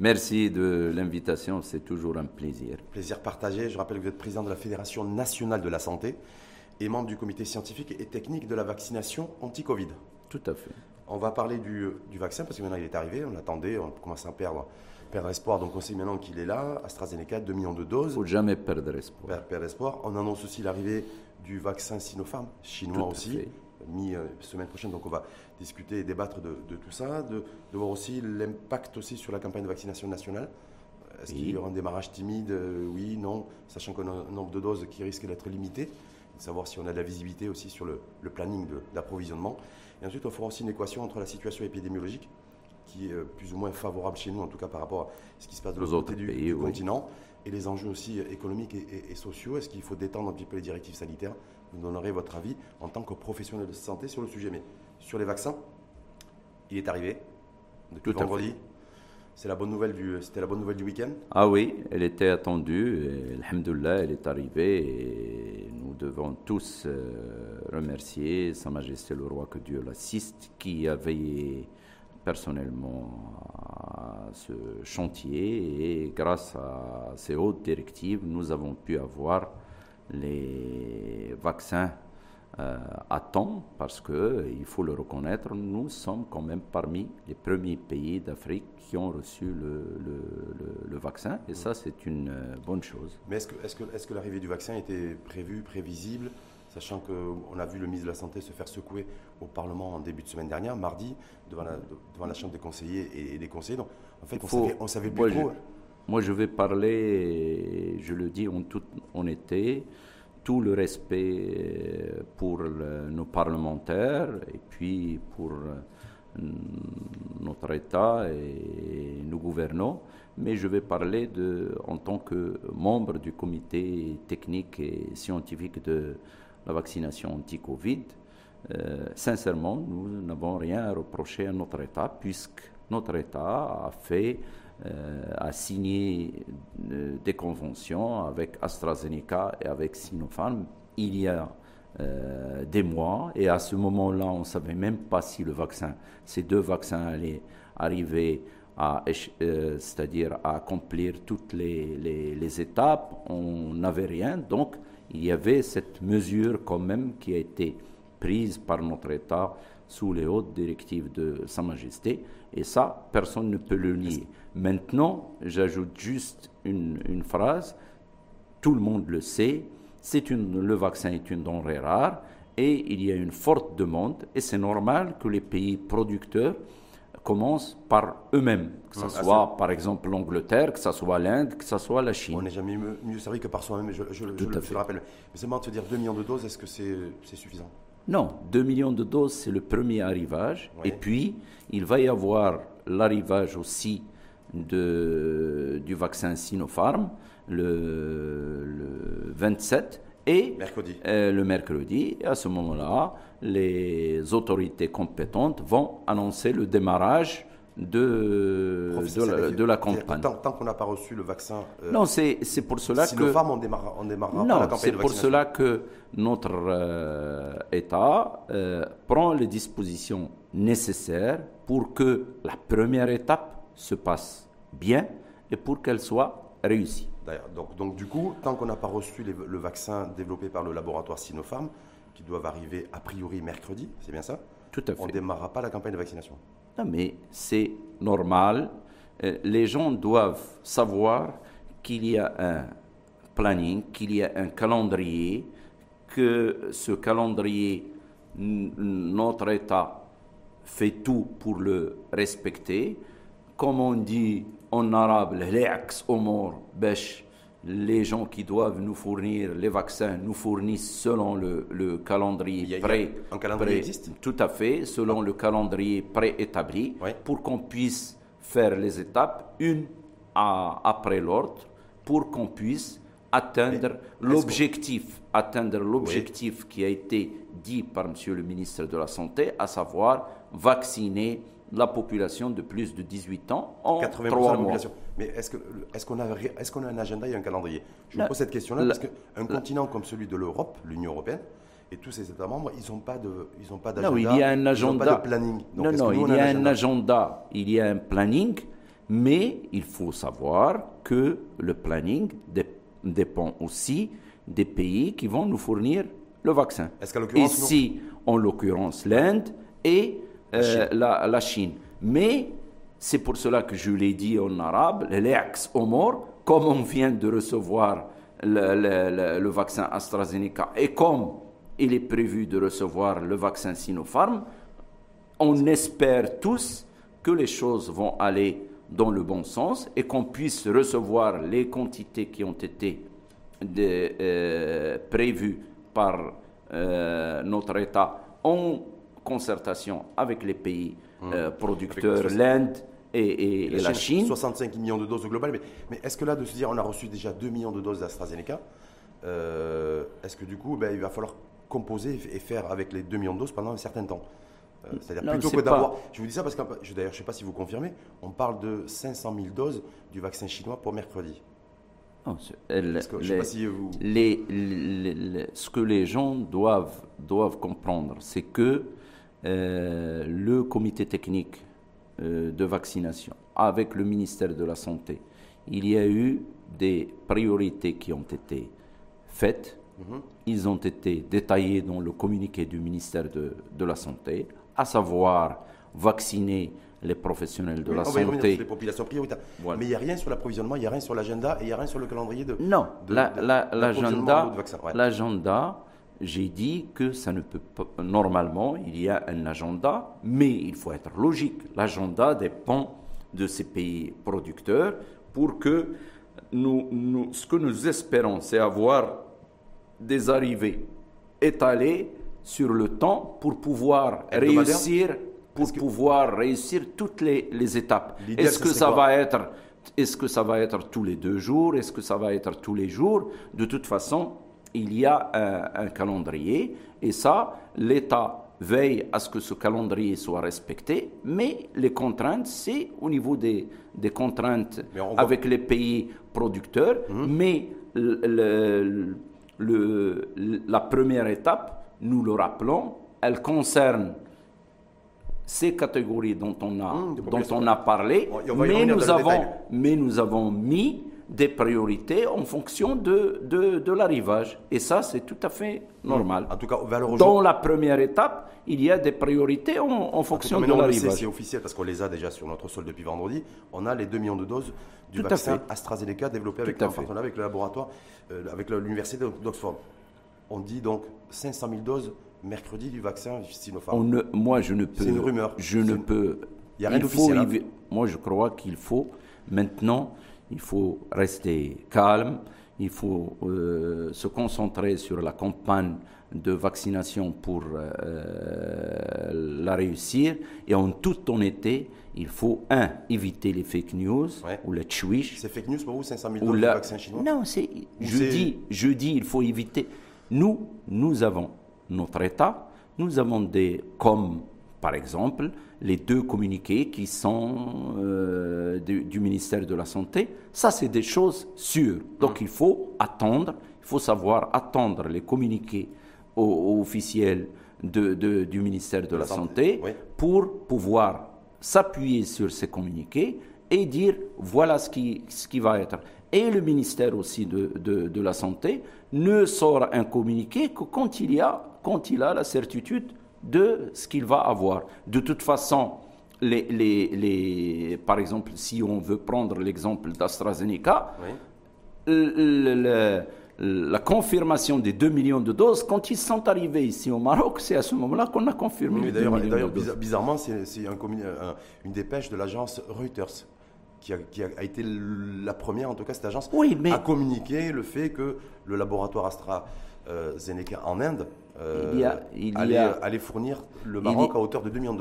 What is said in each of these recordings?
Merci de l'invitation, c'est toujours un plaisir. Plaisir partagé. Je rappelle que vous êtes président de la Fédération nationale de la santé et membre du comité scientifique et technique de la vaccination anti-Covid. Tout à fait. On va parler du, vaccin parce que maintenant il est arrivé, on l'attendait, on commence à perdre, perdre espoir. Donc on sait maintenant qu'il est là, AstraZeneca, 2 millions de doses. Il ne faut jamais perdre espoir. Perdre espoir. On annonce aussi l'arrivée du vaccin Sinopharm, chinois aussi, mi-semaine prochaine. Donc on va discuter et débattre de, tout ça, de, voir aussi l'impact aussi sur la campagne de vaccination nationale. Est-ce qu'il y aura un démarrage timide? Euh, Oui, non, sachant qu'on a un nombre de doses qui risque d'être limité. De savoir si on a de la visibilité aussi sur le, planning d'approvisionnement. Et ensuite, on fera aussi une équation entre la situation épidémiologique, qui est euh, plus ou moins favorable chez nous, en tout cas par rapport à ce qui se passe de l'autre côté du, continent, et les enjeux aussi économiques et, sociaux. Est-ce qu'il faut détendre un petit peu les directives sanitaires? Vous donnerez votre avis en tant que professionnel de santé sur le sujet. Mais sur les vaccins, il est arrivé depuis Tout vendredi. C'est la bonne nouvelle du, c'était la bonne nouvelle du week-end? Ah oui, elle était attendue. Alhamdulillah, elle est arrivée et nous devons tous euh, remercier Sa Majesté le Roi que Dieu l'assiste, qui a veillé personnellement à ce chantier et grâce à ces hautes directives, nous avons pu avoir les vaccins euh, à temps parce que il faut le reconnaître, nous sommes quand même parmi les premiers pays d'Afrique qui ont reçu le, le, vaccin et ça c'est une euh, bonne chose. Mais est-ce que, est -ce que, est -ce que l'arrivée du vaccin était prévue, prévisible sachant qu'on a vu le ministre de la Santé se faire secouer au Parlement en début de semaine dernière, mardi, devant la, devant la Chambre des conseillers et, des conseillers. Donc, en fait, on, savait, savait plus trop. Moi, je vais parler, je le dis en toute honnêteté, tout le respect euh, pour nos parlementaires et puis pour euh, notre État et nos gouvernants, mais je vais parler de, en tant que membre du comité technique et scientifique de la vaccination anti-Covid. Euh, sincèrement, nous n'avons rien à reprocher à notre État, puisque notre État a fait, a signé euh, des conventions avec AstraZeneca et avec Sinopharm il y a des mois, et à ce moment-là, on ne savait même pas si le vaccin, ces deux vaccins allaient arriver à, c'est-à-dire à accomplir toutes les, les, les étapes. On n'avait rien, donc il y avait cette mesure quand même qui a été prise par notre État sous les hautes directives de Sa Majesté, et ça, personne ne peut le nier. Maintenant, j'ajoute juste une, phrase, tout le monde le sait, c'est une, le vaccin est une denrée rare, et il y a une forte demande, et c'est normal que les pays producteurs commencent par eux-mêmes, que ce soit par exemple l'Angleterre, que ce soit l'Inde, que ce soit la Chine. On n'est jamais mieux, servi que par soi-même, je, je, je, le rappelle. Mais c'est marrant de se dire 2 millions de doses, est-ce que c'est suffisant? Non, 2 millions de doses, c'est le premier arrivage. Et puis, il va y avoir l'arrivage aussi de, du vaccin Sinopharm le, le 27 et mercredi. Euh, le mercredi. à ce moment-là, les autorités compétentes vont annoncer le démarrage de, de, la, campagne. Tant, qu'on n'a pas reçu le vaccin. Euh, non, c'est pour cela si que. femmes, on démarrera non, la campagne c'est pour cela que notre euh, État prend les dispositions nécessaires pour que la première étape se passe bien et pour qu'elle soit réussie. Donc, donc, du coup, tant qu'on n'a pas reçu le vaccin développé par le laboratoire Sinopharm, qui doivent arriver a priori mercredi, c'est bien ça? Tout à fait. On ne démarrera pas la campagne de vaccination. Non, mais c'est normal. Euh, les gens doivent savoir qu'il y a un planning, qu'il y a un calendrier, que ce calendrier, notre État fait tout pour le respecter. Comme on dit en arabe, les gens qui doivent nous fournir les vaccins nous fournissent selon le, calendrier pré. Un calendrier existe Tout à fait, selon le calendrier préétabli, pour qu'on puisse faire les étapes une après l'autre, pour qu'on puisse atteindre l'objectif, atteindre l'objectif qui a été dit par Monsieur le ministre de la Santé, à savoir vacciner la population de plus de 18 ans en 80 3 mois. Mais est-ce qu'on est qu'on a, est qu'on a un agenda et un calendrier? Je vous pose cette question-là parce qu'un continent comme celui de l'Europe, l'Union européenne, et tous ses États membres, ils n'ont pas de, ils pas d'agenda. Non, il y a un agenda. Pas de planning. non, non, il y a un agenda, il y a un planning, Mais il faut savoir que le planning dépend aussi des pays qui vont nous fournir le vaccin. Ici, en l'occurrence, l'Inde et euh, la, Chine. Mais c'est pour cela que je l'ai dit en arabe, l'ex Omor, comme on vient de recevoir le, vaccin AstraZeneca et comme il est prévu de recevoir le vaccin Sinopharm, on espère tous que les choses vont aller dans le bon sens et qu'on puisse recevoir les quantités qui ont été euh, prévues par euh, notre État en concertation avec les pays mmh. euh, producteurs, l'Inde et, la, Chine, 65 millions de doses au global. Mais, mais est-ce que là, de se dire on a reçu déjà 2 millions de doses d'AstraZeneca, est-ce que du coup, ben, il va falloir composer et faire avec les 2 millions de doses pendant un certain temps? C'est-à-dire plutôt que d'avoir. Je vous dis ça parce que, d'ailleurs, je ne sais pas si vous confirmez, on parle de 500 000 doses du vaccin chinois pour mercredi. ce que les gens doivent, doivent comprendre, c'est que euh, le comité technique euh, de vaccination, avec le ministère de la Santé, il y a eu des priorités qui ont été faites. Mhm. Ils ont été détaillés dans le communiqué du ministère de, de la Santé à savoir vacciner les professionnels de la santé. les populations prioritaires. Mais il n'y a rien sur l'approvisionnement, il n'y a rien sur l'agenda et il n'y a rien sur le calendrier de. Non, l'agenda, l'agenda, j'ai dit que ça ne peut pas. Normalement, il y a un agenda, mais il faut être logique. L'agenda dépend de ces pays producteurs pour que nous, nous ce que nous espérons, c'est avoir des arrivées étalées sur le temps pour pouvoir réussir pour pouvoir réussir toutes les, les étapes. Est-ce que ça va être est-ce que ça va être tous les deux jours? Est-ce que ça va être tous les jours? De toute façon, il y a un, calendrier et ça, l'État veille à ce que ce calendrier soit respecté, mais les contraintes, c'est au niveau des, des contraintes avec les pays producteurs, hum. mais le, le, la première étape, nous le rappelons, elle concerne ces catégories dont on a, mmh, dont on a parlé, mais, nous avons, mais nous avons mis des priorités en fonction de, de, de l'arrivage. Et ça, c'est tout à fait normal. En tout cas, Dans la première étape, il y a des priorités en, fonction de l'arrivage. C'est officiel parce qu'on les a déjà sur notre sol depuis vendredi. On a les 2 millions de doses du vaccin AstraZeneca développé avec, avec le laboratoire, euh, avec l'université d'Oxford. On dit donc 500 000 doses mercredi du vaccin Sinopharm. moi, je ne peux. C'est une rumeur. Je ne peux. Il n'y a rien d'officiel. Hein. Moi, je crois qu'il faut maintenant, il faut rester calme. Il faut euh, se concentrer sur la campagne de vaccination pour euh, la réussir. Et en toute honnêteté, il faut, un, éviter les fake news ou le tchouiche. C'est fake new pour vous, 500 000 doses de vaccin chinois? Non, c'est, je, dis, je dis il faut éviter. Nous, nous avons notre État, nous avons des, comme par exemple les deux communiqués qui sont euh, du, ministère de la Santé, ça c'est des choses sûres. Donc il faut attendre, il faut savoir attendre les communiqués officiels de, du ministère de la, Santé, pour pouvoir s'appuyer sur ces communiqués et dire voilà ce qui, ce qui va être. Et le ministère aussi de, de, de la Santé ne sort un communiqué que quand il y a quand il a la certitude de ce qu'il va avoir. De toute façon, les, les, les, par exemple, si on veut prendre l'exemple d'AstraZeneca, la confirmation des 2 millions de doses, quand ils sont arrivés ici au Maroc, c'est à ce moment-là qu'on a confirmé D'ailleurs, bizarrement, c'est un, une dépêche de l'agence Reuters. Qui a, qui a, été la première, en tout cas cette agence, à communiquer le fait que le laboratoire AstraZeneca en Inde euh, il y a, il y a, aller, fournir le Maroc à hauteur de 2 millions de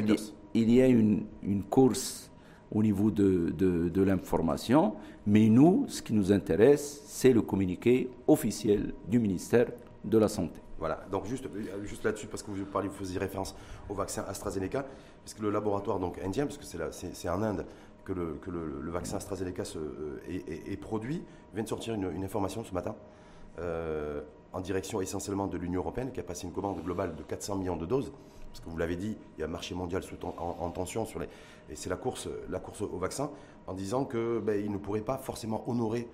doses. Il y, a une, une, course au niveau de, de, de l'information, mais nous, ce qui nous intéresse, c'est le communiqué officiel du ministère de la Santé. Voilà, donc juste, juste là-dessus, parce que vous parlez, vous faisiez référence au vaccin AstraZeneca, parce que le laboratoire donc, indien, parce que c'est en Inde que le, que le, vaccin AstraZeneca se, euh, est, est, produit, vient de sortir une, une information ce matin. Euh, en direction essentiellement de l'Union européenne, qui a passé une commande globale de 400 millions de doses. Parce que vous l'avez dit, il y a un marché mondial sous en, tension sur les, et c'est la course, la course au vaccin, en disant qu'il ben, ne pourrait pas forcément honorer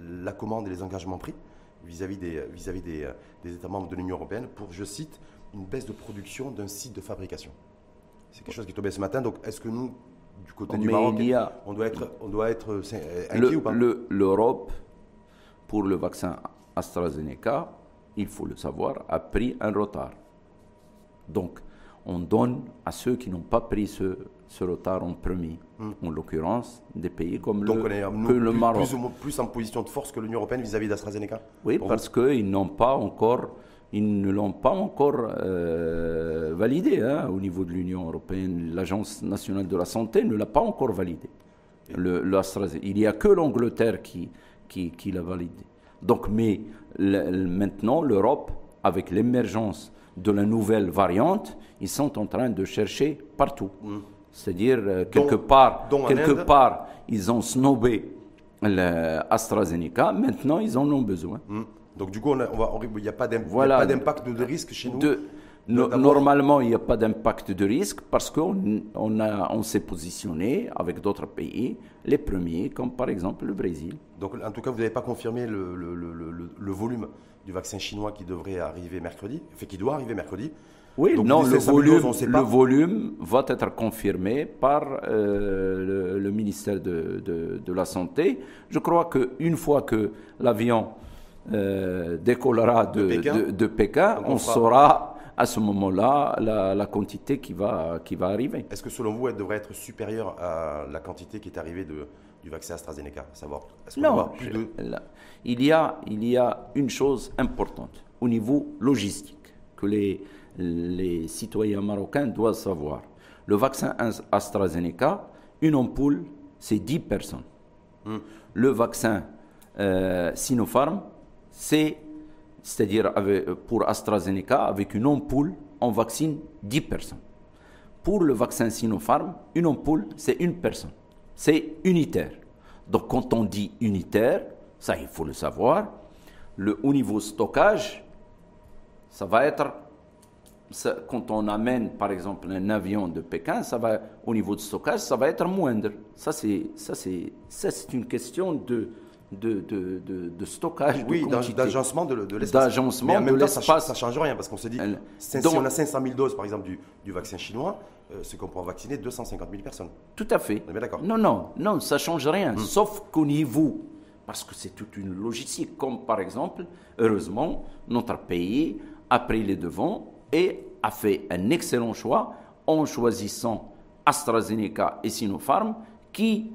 la commande et les engagements pris vis-à-vis des, vis -vis des, des États membres de l'Union européenne pour, je cite, une baisse de production d'un site de fabrication. C'est quelque chose qui est tombé ce matin. Donc, est-ce que nous, du côté du Maroc, on doit être, on doit être euh, inquiet ou pas? L'Europe, pour le vaccin AstraZeneca, il faut le savoir, a pris un retard. Donc, on donne à ceux qui n'ont pas pris ce, ce retard en premier, hmm. en l'occurrence des pays comme le, le Maroc. Plus, plus, en position de force que l'Union européenne vis-à-vis d'AstraZeneca Oui, parce qu'ils n'ont pas encore ils ne l'ont pas encore euh, validé hein, au niveau de l'Union européenne. L'Agence nationale de la santé ne l'a pas encore validé. Le, il n'y a que l'Angleterre qui, qui, l'a validé. Donc, mais maintenant, l'Europe, avec l'émergence de la nouvelle variante, ils sont en train de chercher partout. Mm. C'est-à-dire, euh, quelque, part, quelque part, ils ont snobé l'AstraZeneca, maintenant ils en ont besoin. Mm. Donc du coup, on il n'y a pas d'impact de, risque chez nous Normalement, il n'y a pas d'impact de risque parce qu'on on on s'est positionné avec d'autres pays, les premiers, comme par exemple le Brésil. Donc en tout cas, vous n'avez pas confirmé le, le, volume du vaccin chinois qui devrait arriver mercredi, enfin qui doit arriver mercredi. Oui, non, le volume, le volume va être confirmé par euh, le, ministère de, de, de, la Santé. Je crois qu'une fois que l'avion euh, décollera de, Pékin, on, saura à ce moment-là la, quantité qui va, qui va arriver. Est-ce que selon vous, elle devrait être supérieure à la quantité qui est arrivée de, du vaccin AstraZeneca savoir, Non, il, y a, il y a une chose importante au niveau logistique que les, les citoyens marocains doivent savoir. Le vaccin AstraZeneca, une ampoule, c'est 10 personnes. Hmm. Le vaccin euh, Sinopharm, c'est, c'est-à-dire pour AstraZeneca, avec une ampoule, on vaccine 10 personnes. Pour le vaccin Sinopharm, une ampoule, c'est une personne. C'est unitaire. Donc quand on dit unitaire, ça il faut le savoir, le, au niveau stockage, ça va être, quand on amène par exemple un avion de Pékin, ça va, au niveau de stockage, ça va être moindre. Ça c'est une question de, de, de, de, stockage, oui, d'agencement de, de l'espace. D'agencement de l'espace. Ça ne change rien parce qu'on se dit, si on a 500 000 doses par exemple du, du vaccin chinois, euh, c'est qu'on pourra vacciner 250 000 personnes. Tout à fait. On est d'accord. Non, non, non, ça ne change rien. Hmm. Sauf qu'au niveau, parce que c'est toute une logistique, comme par exemple, heureusement, notre pays a pris les devants et a fait un excellent choix en choisissant AstraZeneca et Sinopharm qui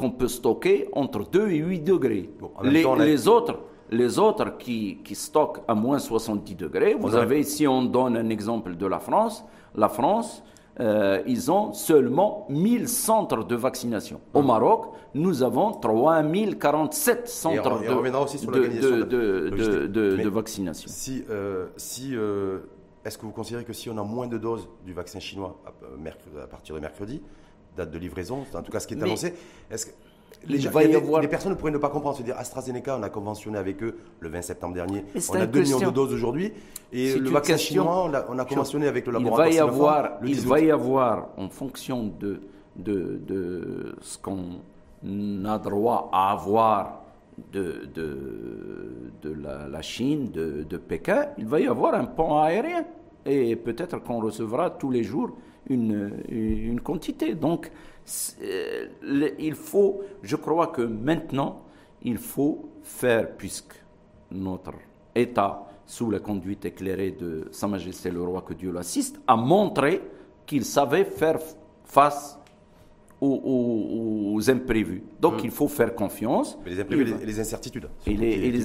qu'on peut stocker entre 2 et 8 degrés. les, autres, les autres qui, qui, stockent à moins 70 degrés, vous, avez, si on donne un exemple de la France, la France, euh, ils ont seulement 1000 centres de vaccination. Au Maroc, nous avons 3047 centres de, de, de, vaccination. Si, euh, si euh, Est-ce que vous considérez que si on a moins de doses du vaccin chinois à partir de mercredi, date de livraison, en tout cas ce qui est annoncé. Est-ce que les, les, personnes pourraient ne pas comprendre, se dire AstraZeneca, on a conventionné avec eux le 20 septembre dernier, on a 2 millions de doses aujourd'hui, et le vaccin chinois, on a, conventionné avec le laboratoire. Il va y avoir, il va y avoir en fonction de, de, de ce qu'on a droit à avoir de, de, de la, la, Chine, de, de Pékin, il va y avoir un pont aérien. Et peut-être qu'on recevra tous les jours une, une quantité. Donc, euh, il faut, je crois que maintenant, il faut faire, puisque notre État, sous la conduite éclairée de Sa Majesté le Roi, que Dieu l'assiste, a montré qu'il savait faire face aux, imprévus. Donc hum. il faut faire confiance. Mais les imprévus, et les, incertitudes. Et les,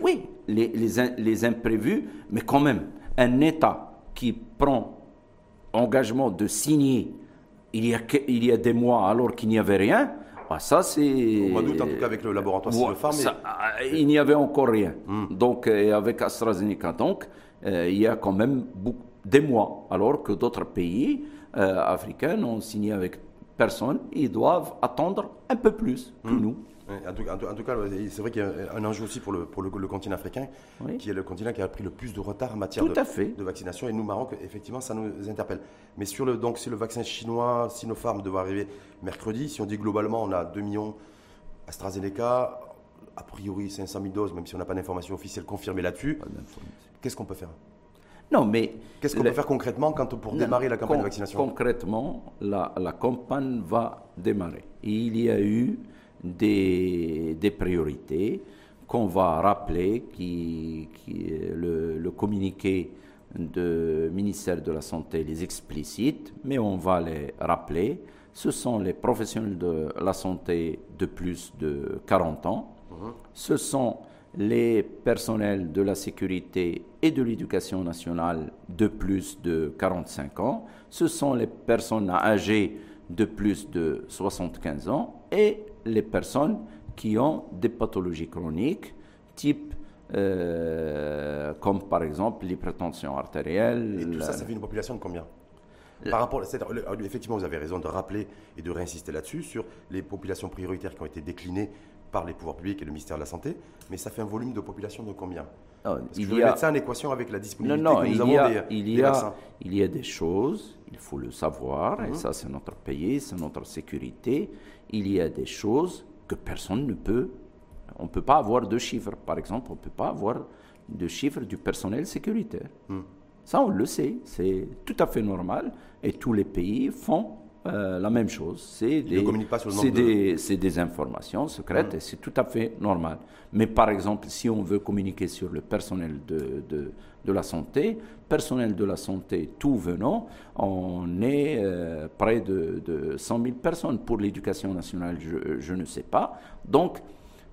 oui, les, les imprévus, mais quand même, un État qui prend engagement de signer il y a, il y a des mois alors qu'il n'y avait rien, bah, ça c'est... On mois doute en tout cas avec le laboratoire Sinopharm. Mais... Il n'y avait encore rien. Hmm. Donc, et avec AstraZeneca, donc, euh, il y a quand même beaucoup, des mois, alors que d'autres pays euh, africains ont signé avec personnes, ils doivent attendre un peu plus que hmm. nous. En, tout, cas, c'est vrai qu'il y a un enjeu aussi pour le, pour le, continent africain, qui est le continent qui a pris le plus de retard en matière de, de, vaccination. Et nous, Maroc, effectivement, ça nous interpelle. Mais sur le, donc, si le vaccin chinois, Sinopharm, doit arriver mercredi, si on dit globalement, on a 2 millions AstraZeneca, a priori 500 000 doses, même si on n'a pas d'informations officielles confirmées là-dessus, qu'est-ce qu'on peut faire? Non, mais. Qu'est-ce qu'on peut faire concrètement quand, pour démarrer la campagne de vaccination? Concrètement, la, la, campagne va démarrer. Il y a eu des, des priorités qu'on va rappeler, qui, qui le, le, communiqué du ministère de la Santé les explicite, mais on va les rappeler. Ce sont les professionnels de la santé de plus de 40 ans. Mhm. Ce sont les personnels de la sécurité et de l'éducation nationale de plus de 45 ans, ce sont les personnes âgées de plus de 75 ans et les personnes qui ont des pathologies chroniques type euh, comme par exemple l'hypertension artérielle. Et tout ça, ça fait une population de combien? Par rapport, effectivement, vous avez raison de rappeler et de réinsister là-dessus sur les populations prioritaires qui ont été déclinées par les pouvoirs publics et le ministère de la Santé, mais ça fait un volume de population de combien? Parce il que je mettre ça en équation avec la disponibilité non, non, que nous il avons y a, des, il y a, Il y a des choses, il faut le savoir, et mhm. ça c'est notre pays, c'est notre sécurité. Il y a des choses que personne ne peut. On ne peut pas avoir de chiffres. Par exemple, on ne peut pas avoir de chiffres du personnel sécuritaire. Mhm. Ça, on le sait, c'est tout à fait normal, et tous les pays font euh, la même chose. C'est des, des, des, informations secrètes mmh. et c'est tout à fait normal. Mais par exemple, si on veut communiquer sur le personnel de, de, de la santé, personnel de la santé tout venant, on est euh, près de, de, 100 000 personnes. Pour l'éducation nationale, je, je, ne sais pas. Donc,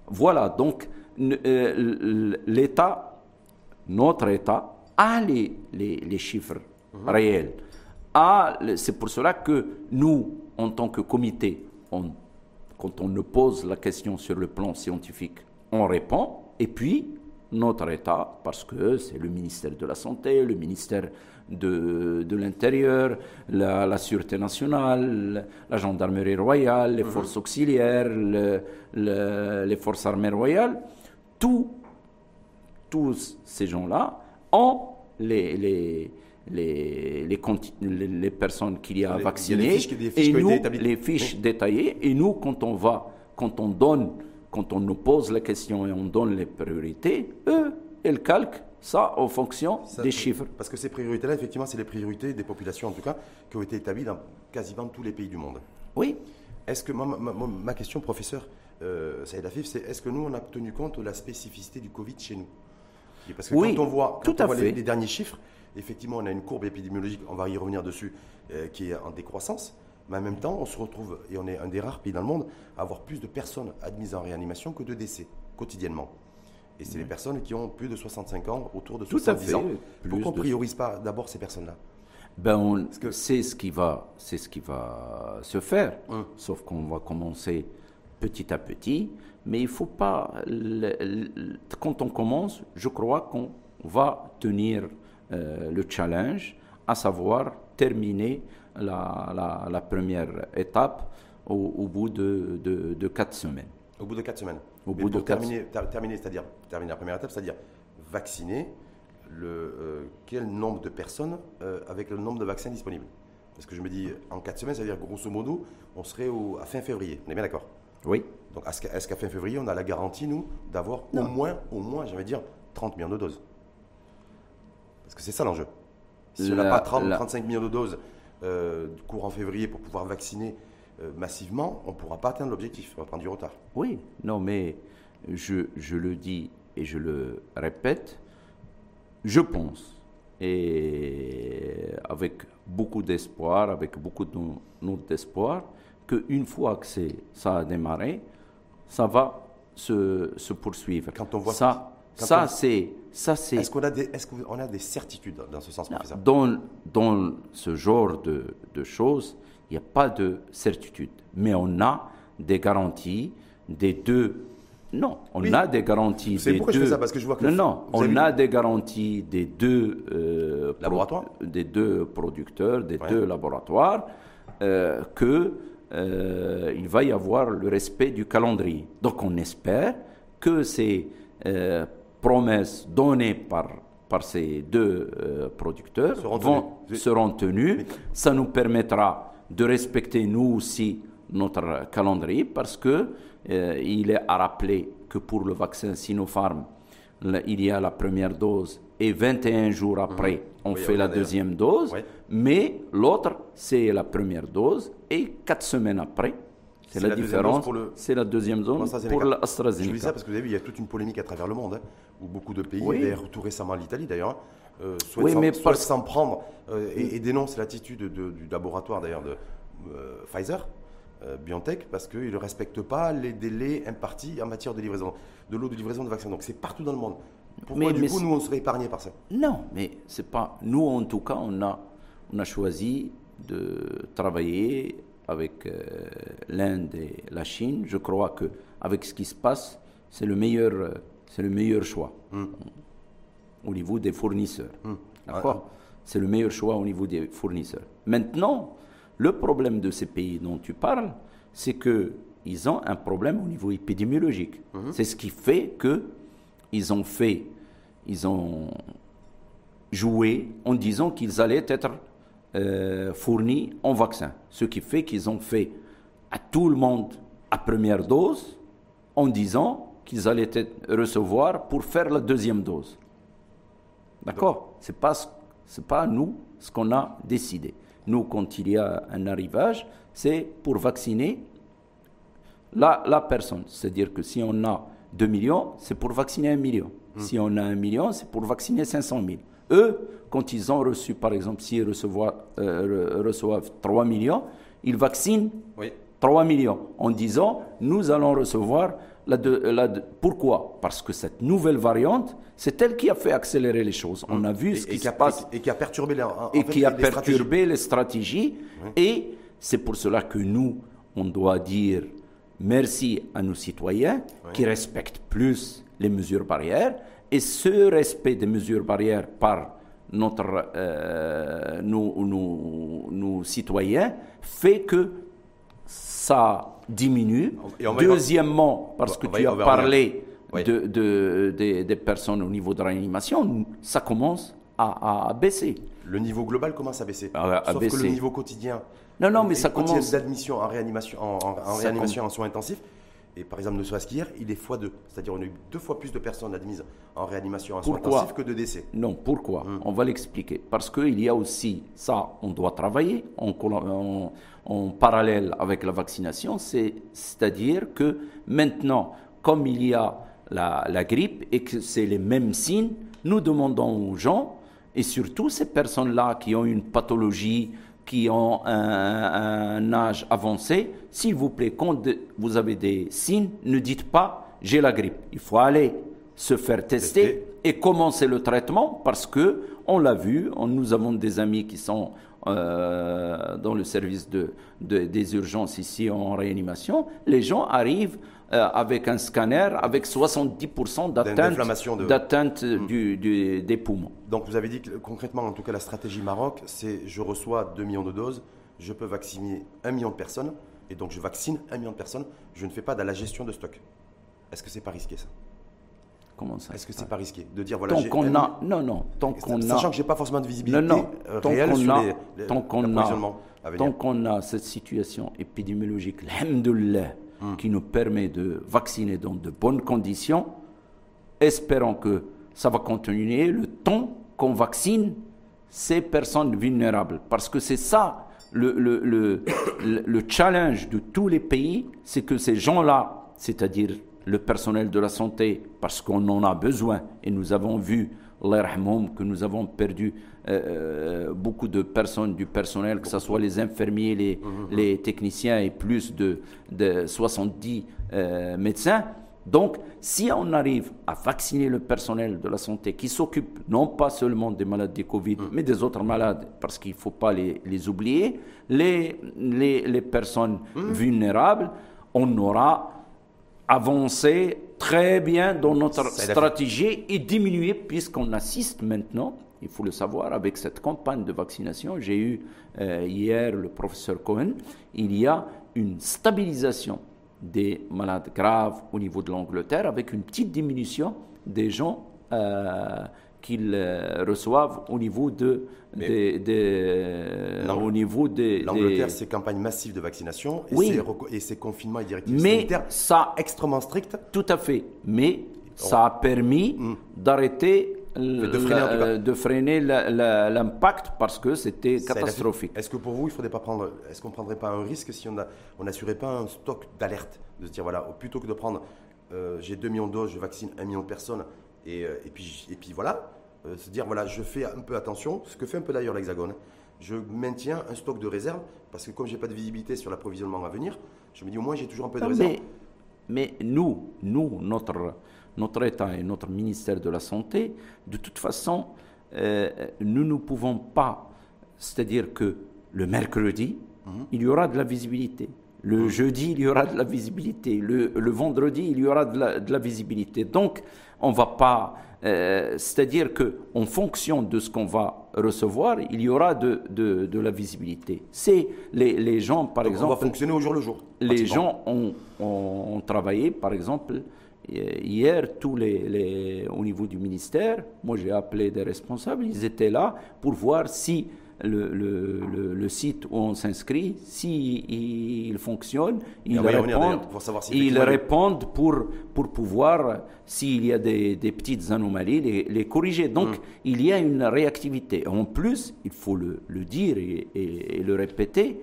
voilà. Donc, euh, l'État, notre État, a les, les, les chiffres mmh. réels. Ah, c'est pour cela que nous, en tant que comité, quand on nous pose la question sur le plan scientifique, on répond, et puis notre État, parce que c'est le ministère de la Santé, le ministère de, de l'Intérieur, la, la, Sûreté nationale, la Gendarmerie royale, les mhm. forces auxiliaires, les forces armées royales, tous ces gens-là ont les, les les, les, les personnes qu'il y a vaccinées et nous, les fiches détaillées. Et nous, quand on va, quand on donne, quand on nous pose la question et on donne les priorités, eux, ils calquent ça en fonction des chiffres. Parce que ces priorités-là, effectivement, c'est les priorités des populations, en tout cas, qui ont été établies dans quasiment tous les pays du monde. Oui. Est-ce que ma, question, professeur euh, Saïd Afif, c'est est-ce que nous, on a tenu compte de la spécificité du Covid chez nous? Parce que oui, quand on voit, tout à fait. les, derniers chiffres, effectivement, on a une courbe épidémiologique, on va y revenir dessus, euh, qui est en décroissance. Mais en même temps, on se retrouve, et on est un des rares pays dans le monde, à avoir plus de personnes admises en réanimation que de décès, quotidiennement. Et c'est les personnes qui ont plus de 65 ans, autour de 70 ans. Pourquoi on ne priorise pas d'abord ces personnes-là? Ben c'est ce qui va, c'est ce qui va se faire. Hum. Sauf qu'on va commencer petit à petit, mais il faut pas. quand on commence, je crois qu'on va tenir euh, le challenge, à savoir terminer la, la, première étape au, bout de, de, quatre semaines. Au bout de quatre semaines. Au bout de terminer, terminer c'est-à-dire terminer la première étape, c'est-à-dire vacciner le, euh, quel nombre de personnes euh, avec le nombre de vaccins disponibles. Parce que je me dis, en quatre semaines, c'est-à-dire grosso modo, on serait au, à fin février. On est bien d'accord? Oui. Donc est-ce qu'à fin février, on a la garantie, nous, d'avoir au moins, au moins, j'allais dire, 30 millions de doses? Parce que c'est ça l'enjeu. Si on n'a pas 30, 35 millions de doses euh, courant février pour pouvoir vacciner euh, massivement, on ne pourra pas atteindre l'objectif. On va prendre du retard. Oui, non, mais je, je, le dis et je le répète, je pense, et avec beaucoup d'espoir, avec beaucoup de notes d'espoir, qu'une fois que ça a démarré, ça va se, se poursuivre. Quand on voit ça, ça, c'est. Ça, c'est. Est-ce qu'on a, des, est qu'on a des certitudes dans ce sens, professeur? Dans, dans ce genre de, de choses, il n'y a pas de certitude. Mais on a des garanties des deux. Non, on a des garanties des pourquoi deux. Je fais ça parce que je vois que non, non, on a des garanties des deux euh, laboratoires, des deux producteurs, des deux laboratoires, euh, que euh, il va y avoir le respect du calendrier. Donc on espère que ces euh, promesses données par, par ces deux euh, producteurs seront, vont, tenues. seront tenues. Ça nous permettra de respecter nous aussi notre calendrier parce que il est à rappeler que pour le vaccin Sinopharm, il y a la première dose et 21 jours après, on fait la deuxième dose, mais l'autre, c'est la première dose, et quatre semaines après, c'est la, différence. C'est la deuxième dose pour l'AstraZeneca. Je dis ça parce que vous avez vu, il y a toute une polémique à travers le monde, hein, où beaucoup de pays, oui. tout récemment l'Italie d'ailleurs, euh, souhaitent s'en prendre euh, et, dénoncent l'attitude du laboratoire d'ailleurs de euh, Pfizer. BioNTech parce qu'ils ne respectent pas les délais impartis en matière de livraison de l'eau de livraison de vaccins. Donc c'est partout dans le monde. Pourquoi mais, du coup, nous, on serait épargnés par ça? Non, mais c'est pas. Nous, en tout cas, on a, on a choisi de travailler avec euh, l'Inde et la Chine. Je crois que avec ce qui se passe, c'est le meilleur, c'est le meilleur choix hmm. au niveau des fournisseurs. Hmm. D'accord? C'est le meilleur choix au niveau des fournisseurs. Maintenant, le problème de ces pays dont tu parles, c'est que ils ont un problème au niveau épidémiologique. Hmm. C'est ce qui fait que ils ont fait, ils ont joué en disant qu'ils allaient être euh, fournis en vaccin. Ce qui fait qu'ils ont fait à tout le monde à première dose en disant qu'ils allaient recevoir pour faire la deuxième dose. D'accord? C'est pas c'est pas nous ce qu'on a décidé. Nous, quand il y a un arrivage, c'est pour vacciner la, la personne. C'est-à-dire que si on a 2 millions, c'est pour vacciner 1 million. Hmm. Si on a 1 million, c'est pour vacciner 500 000. Eux, quand ils ont reçu, par exemple, s'ils reçoivent, euh, reçoivent 3 millions, ils vaccinent 3 millions en disant nous allons recevoir la, la pourquoi? Parce que cette nouvelle variante, c'est elle qui a fait accélérer les choses. On a vu ce qui se passe et qui a perturbé les, et qui a perturbé les stratégies. Et c'est pour cela que nous, on doit dire Merci à nos citoyens qui respectent plus les mesures barrières. Et ce respect des mesures barrières par notre, euh, nos, citoyens fait que ça diminue. Deuxièmement, parce que tu as parlé de, des personnes au niveau de réanimation, ça commence à, baisser. Le niveau global commence à baisser. Sauf que le niveau quotidien non, non, mais ça commence. d'admission en réanimation, en, réanimation en soins intensifs. Et par exemple, ne serait-ce qu'hier, il est fois deux. C'est-à-dire, on a eu deux fois plus de personnes admises en réanimation en soins intensifs que de décès. Non, pourquoi hmm. On va l'expliquer. Parce qu'il y a aussi, ça, on doit travailler en, en parallèle avec la vaccination. C'est-à-dire que maintenant, comme il y a la, la grippe et que c'est les mêmes signes, nous demandons aux gens, et surtout ces personnes-là qui ont une pathologie qui ont un, âge avancé, s'il vous plaît, quand vous avez des signes, ne dites pas j'ai la grippe. Il faut aller se faire tester et commencer le traitement parce que on l'a vu, nous avons des amis qui sont euh, dans le service de, des urgences ici en réanimation. Les gens arrivent euh, avec un scanner avec 70% d'atteinte de... Hmm. des poumons. Donc vous avez dit que concrètement, en tout cas, la stratégie Maroc, c'est je reçois 2 millions de doses, je peux vacciner 1 million de personnes, et donc je vaccine 1 million de personnes, je ne fais pas de la gestion de stock. Est-ce que c'est pas risqué ça? Comment ça? Est-ce que c'est pas risqué de dire voilà tant qu'on a non non tant qu'on a sachant que j'ai pas forcément de visibilité non, non. Euh, réelle sur les, les, tant qu'on a tant qu'on a cette situation épidémiologique, alhamdoulilah, Hum. qui nous permet de vacciner dans de bonnes conditions, espérons que ça va continuer le temps qu'on vaccine ces personnes vulnérables. Parce que c'est ça le, le, le, le, challenge de tous les pays, c'est que ces gens-là, c'est-à-dire le personnel de la santé, parce qu'on en a besoin, et nous avons vu que nous avons perdu euh, euh, beaucoup de personnes du personnel, que ce soit les infirmiers, les, mhm. les techniciens et plus de, de 70 euh, médecins. Donc, si on arrive à vacciner le personnel de la santé qui s'occupe non pas seulement des malades de Covid, mhm. mais des autres malades, parce qu'il ne faut pas les, les oublier, les, les, les personnes mhm. vulnérables, on aura avancé très bien dans notre stratégie et diminuer, puisqu'on assiste maintenant, il faut le savoir, avec cette campagne de vaccination. J'ai eu euh, hier le professeur Cohen, il y a une stabilisation des malades graves au niveau de l'Angleterre avec une petite diminution des gens euh, qu'ils euh, reçoivent au niveau de, des, au niveau des l'Angleterre ses campagnes massives de vaccination et, ses, et ses confinements et directives mais sanitaires ça extrêmement strictes tout à fait. Mais ça a permis mm. d'arrêter de freiner, l'impact parce que c'était catastrophique. Est-ce que pour vous, il faudrait pas prendre, est-ce qu'on prendrait pas un risque si on n'assurait pas un stock d'alerte, de se dire voilà, plutôt que de prendre, euh, j'ai 2 millions de doses, je vaccine 1 million de personnes et, euh, et puis et puis voilà, euh, se dire voilà, je fais un peu attention, ce que fait un peu d'ailleurs l'Hexagone. Je maintiens un stock de réserve parce que comme j'ai pas de visibilité sur l'approvisionnement à venir, je me dis au moins j'ai toujours un peu de réserve. Mais, mais nous, nous, notre notre État et notre ministère de la Santé, de toute façon, euh, nous ne pouvons pas, c'est-à-dire que le mercredi, mhm. il y aura de la visibilité. Le mhm. jeudi, il y aura de la visibilité. Le, vendredi, il y aura de la, visibilité. Donc, on ne va pas. Euh, c'est-à-dire qu'en fonction de ce qu'on va recevoir, il y aura de, de, la visibilité. C'est les, les, gens, par exemple. On va fonctionner au jour le jour. Les gens ont, ont, travaillé, par exemple, Hier, tous les, au niveau du ministère, moi j'ai appelé des responsables, ils étaient là pour voir si le, le, site où on s'inscrit, s'il si il fonctionne, ils répondent, pour savoir si ils répondent pour, pour pouvoir, s'il y a des, des, petites anomalies, les, les corriger. Donc hum. il y a une réactivité. En plus, il faut le, dire et, et le répéter,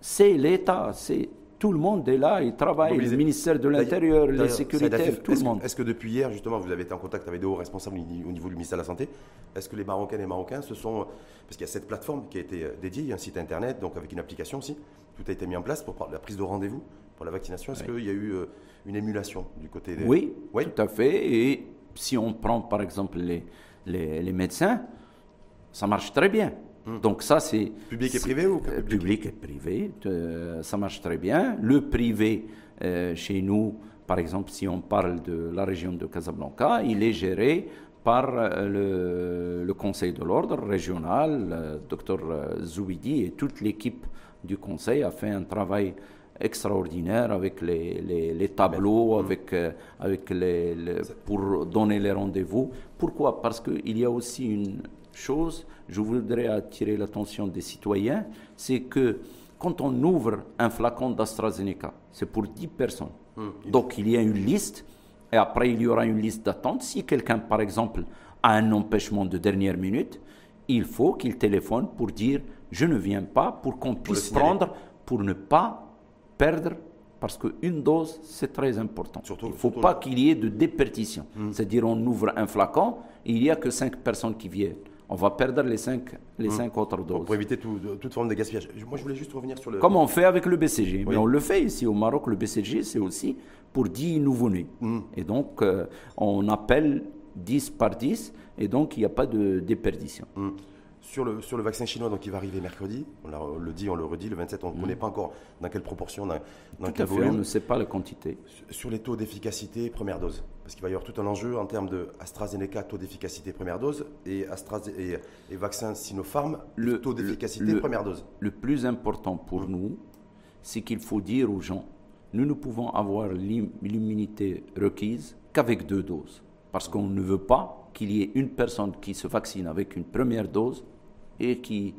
c'est l'État, c'est tout le monde est là, il travaille, le ministère de l'Intérieur, les sécuritaires, tout le monde. Est-ce que depuis hier, justement, vous avez été en contact avec des hauts responsables au niveau du ministère de la Santé? Est-ce que les Marocains et Marocains se sont. Parce qu'il y a cette plateforme qui a été euh, dédiée, il y a un site internet, donc avec une application aussi. Tout a été mis en place pour la prise de rendez-vous pour la vaccination? Est-ce qu'il y a eu euh, une émulation du côté des. Oui, oui, tout à fait. Et si on prend par exemple les, les médecins, ça marche très bien. Hmm. Donc ça, c'est... Public et privé ou public, public et privé, euh, ça marche très bien. Le privé, euh, chez nous, par exemple, si on parle de la région de Casablanca, il est géré par euh, le, Conseil de l'ordre régional, le docteur Zouidi et toute l'équipe du Conseil a fait un travail extraordinaire avec les, les, tableaux, hmm. avec, avec les, pour donner les rendez-vous. Pourquoi? Parce qu'il y a aussi une chose je voudrais attirer l'attention des citoyens, c'est que quand on ouvre un flacon d'AstraZeneca, c'est pour 10 personnes. Hum, Donc il y a une liste, et après il y aura une liste d'attente. Si quelqu'un, par exemple, a un empêchement de dernière minute, il faut qu'il téléphone pour dire je ne viens pas, pour qu'on puisse prendre, pour ne pas perdre parce qu'une dose, c'est très important. il ne faut pas qu'il y ait de déperdition. Hum. C'est-à-dire, on ouvre un flacon, il n'y a que 5 personnes qui viennent on va perdre les cinq, les hum. cinq autres doses. Pour éviter toute forme de gaspillage. Moi, je voulais juste revenir sur le. Comme on fait avec le BCG. Mais on le fait ici au Maroc, le BCG, c'est aussi pour 10 nouveau-nés. Hum. Et donc, euh, on appelle 10 par 10, et donc il n'y a pas de déperdition. Hum. Sur le, sur le vaccin chinois donc, qui va arriver mercredi, on, le dit, on le redit, le 27, on ne connaît pas encore dans quelle proportion, dans, dans quel volume. on ne sait pas la quantité. Sur les taux d'efficacité première dose, parce qu'il va y avoir tout un enjeu en termes de AstraZeneca, taux d'efficacité première dose, et, et, et vaccin Sinopharm, le taux d'efficacité première dose. Le plus important pour nous, c'est qu'il faut dire aux gens, nous ne pouvons avoir l'immunité requise qu'avec deux doses, parce qu'on ne veut pas qu'il y ait une personne qui se vaccine avec une première dose et qui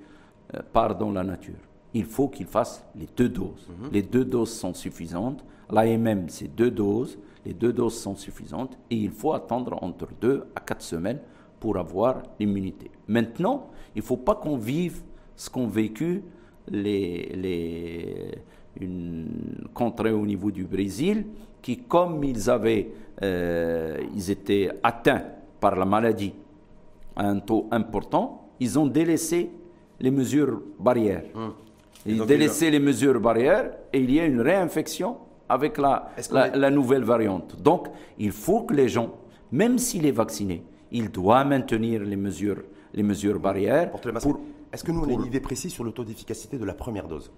euh, part dans la nature. Il faut qu'il fasse les deux doses. Mhm. Les deux doses sont suffisantes. L'AMM, c'est deux doses. Les deux doses sont suffisantes et il faut attendre entre deux à quatre semaines pour avoir l'immunité. Maintenant, il ne faut pas qu'on vive ce qu'ont vécu les, les, une contrée au niveau du Brésil qui, comme ils avaient, euh, ils étaient atteints par la maladie à un taux important, ils ont délaissé les mesures barrières. Hum. Ils ont délaissé les mesures barrières et il y a une réinfection avec la, la, nouvelle variante. Donc, il faut que les gens, même s'il est vacciné, il doit maintenir les mesures, les mesures barrières. Est-ce que nous, on a une idée précise sur le taux d'efficacité de la première dose?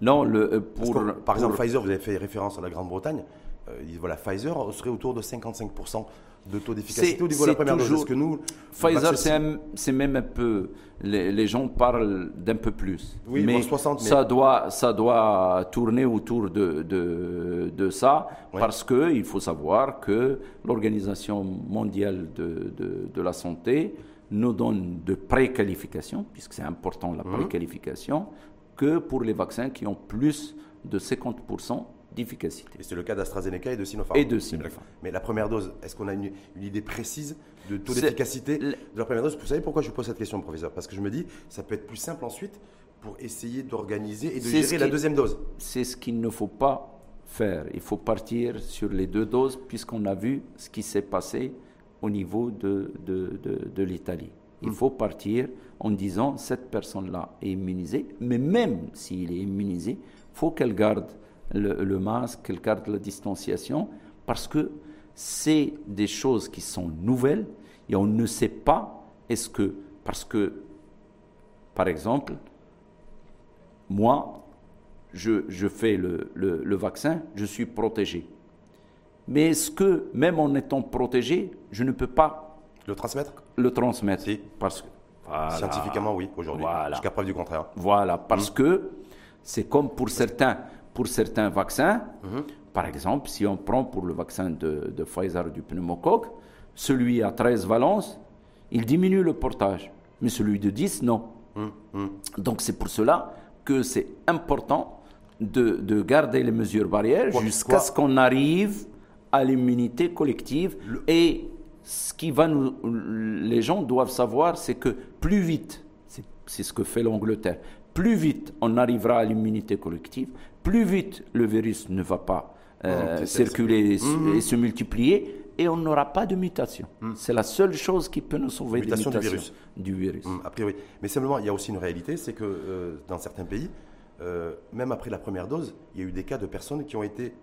Non, le, pour, par exemple, Pfizer, vous avez fait référence à la Grande-Bretagne. Euh, voilà, Pfizer serait autour de 55% de taux d'efficacité au niveau de la première dose. que nous, Pfizer, c'est même un peu. Les, gens parlent d'un peu plus. Oui, mais, 60, Ça, doit, ça doit tourner autour de, de, de ça, parce qu'il faut savoir que l'Organisation mondiale de, de, la santé nous donne de préqualification, puisque c'est important la mhm. préqualification, que pour les vaccins qui ont plus de 50% d'efficacité. Et c'est le cas d'AstraZeneca et de Sinopharm. Et de Sinopharm. Mais la première dose, est-ce qu'on a une, idée précise de taux d'efficacité de la première dose? Vous savez pourquoi je pose cette question, professeur? Parce que je me dis, ça peut être plus simple ensuite pour essayer d'organiser et de gérer la deuxième dose. C'est ce qu'il ne faut pas faire. Il faut partir sur les deux doses, puisqu'on a vu ce qui s'est passé au niveau de, de, de, l'Italie. Il hmm. faut partir en disant cette personne-là est immunisée, mais même s'il est immunisé, faut qu'elle garde le, masque, qu'elle garde la distanciation, parce que c'est des choses qui sont nouvelles et on ne sait pas est-ce que, parce que, par exemple, moi, je, je fais le, le, vaccin, je suis protégé. Mais est-ce que, même en étant protégé, je ne peux pas le transmettre? Le transmettre. Si. Parce que, Scientifiquement, oui, aujourd'hui. Jusqu'à preuve du contraire. Voilà, parce mmh. que c'est comme pour certains pour certains vaccins. Par exemple, si on prend pour le vaccin de, Pfizer du pneumocoque, celui à 13 valences, il diminue le portage, mais celui de 10, non. Donc c'est pour cela que c'est important de, garder les mesures barrières jusqu'à ce qu'on arrive à l'immunité collective. Et ce qui va nous, les gens doivent savoir, c'est que plus vite, c'est ce que fait l'Angleterre, plus vite on arrivera à l'immunité collective, plus vite le virus ne va pas euh, oh, circuler et, se multiplier et on n'aura pas de mutation. Hmm. C'est la seule chose qui peut nous sauver des mutations du virus. Du virus. A priori. Mais simplement, il y a aussi une réalité, c'est que euh, dans certains pays, euh, même après la première dose, il y a eu des cas de personnes qui ont été,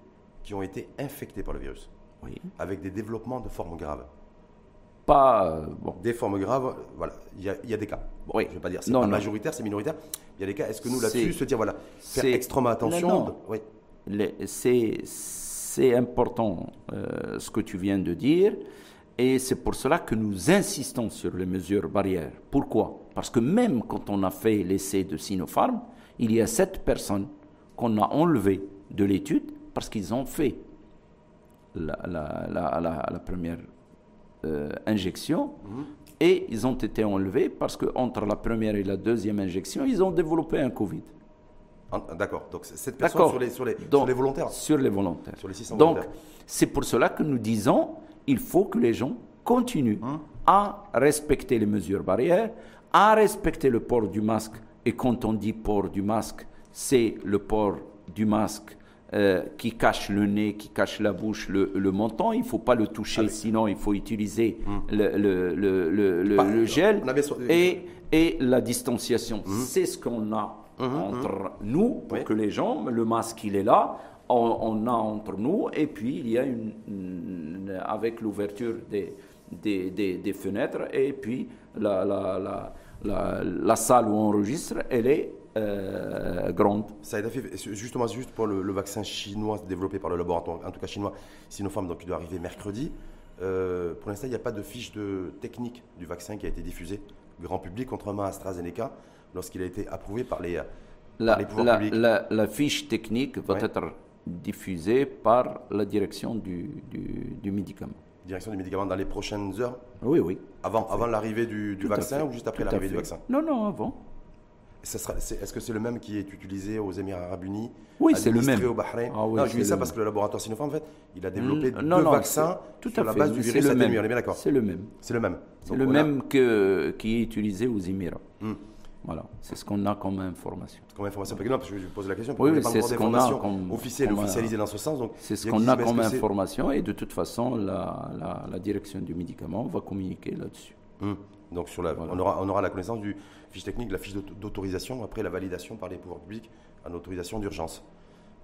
qui ont été infectées par le virus, oui. avec des développements de formes graves. Pas, bon. Des formes graves, voilà, il y, a, des cas. Oui. Je ne vais pas dire c'est pas majoritaire, c'est minoritaire. Il y a des cas. Est-ce que nous là-dessus se dire voilà, faire extrêmement attention Oui. C'est important euh, ce que tu viens de dire. Et c'est pour cela que nous insistons sur les mesures barrières. Pourquoi? Parce que même quand on a fait l'essai de Sinopharm, il y a sept personnes qu'on a enlevées de l'étude parce qu'ils ont fait la, la, première euh, injection. Mhm et ils ont été enlevés parce qu'entre la première et la deuxième injection, ils ont développé un Covid. D'accord. Donc, cette personne sur les, sur, les, sur les, volontaires Sur les volontaires. Sur les 600 Donc, c'est pour cela que nous disons il faut que les gens continuent hein? à respecter les mesures barrières, à respecter le port du masque. Et quand on dit port du masque, c'est le port du masque euh, qui cache le nez, qui cache la bouche, le, menton, il ne faut pas le toucher, sinon il faut utiliser hum. le, le, le, gel et, et la distanciation. Hum. C'est ce qu'on a hum, entre nous, pour que les gens, le masque il est là, on, a entre nous, et puis il y a une, avec l'ouverture des, des, des, fenêtres, et puis la, la, la, la, la salle où on enregistre, elle est euh, grande. Ça justement, juste pour le, vaccin chinois développé par le laboratoire, en tout cas chinois, Sinopharm, donc il doit arriver mercredi. Euh, pour l'instant, il n'y a pas de fiche de technique du vaccin qui a été diffusée grand public, contrairement à AstraZeneca, lorsqu'il a été approuvé par les, la, pouvoirs publics. La, fiche technique va être diffusée par la direction du, du, médicament. Direction du médicament dans les prochaines heures Oui, oui. Avant, avant l'arrivée du, vaccin ou juste après l'arrivée du vaccin Non, non, avant. Est-ce que c'est le même qui est utilisé aux Émirats Arabes Unis Oui, c'est le même. au Bahreïn ah Non, je dis ça parce que le laboratoire Sinopharm, en fait, il a développé deux vaccins tout sur la base du virus le On est bien d'accord C'est le même. C'est le même. C'est le même que, qui est utilisé aux Émirats. Hmm. Voilà, c'est ce qu'on a comme information. Comme information, parce que je pose la question. Oui, c'est ce qu'on a comme officielle, officialisée dans ce sens. C'est ce qu'on a comme information et de toute façon, la, la, la, direction du médicament va communiquer là-dessus. Hmm. Donc sur la, on, aura, on aura la connaissance du fiche technique, la fiche d'autorisation, après la validation par les pouvoirs publics en autorisation d'urgence.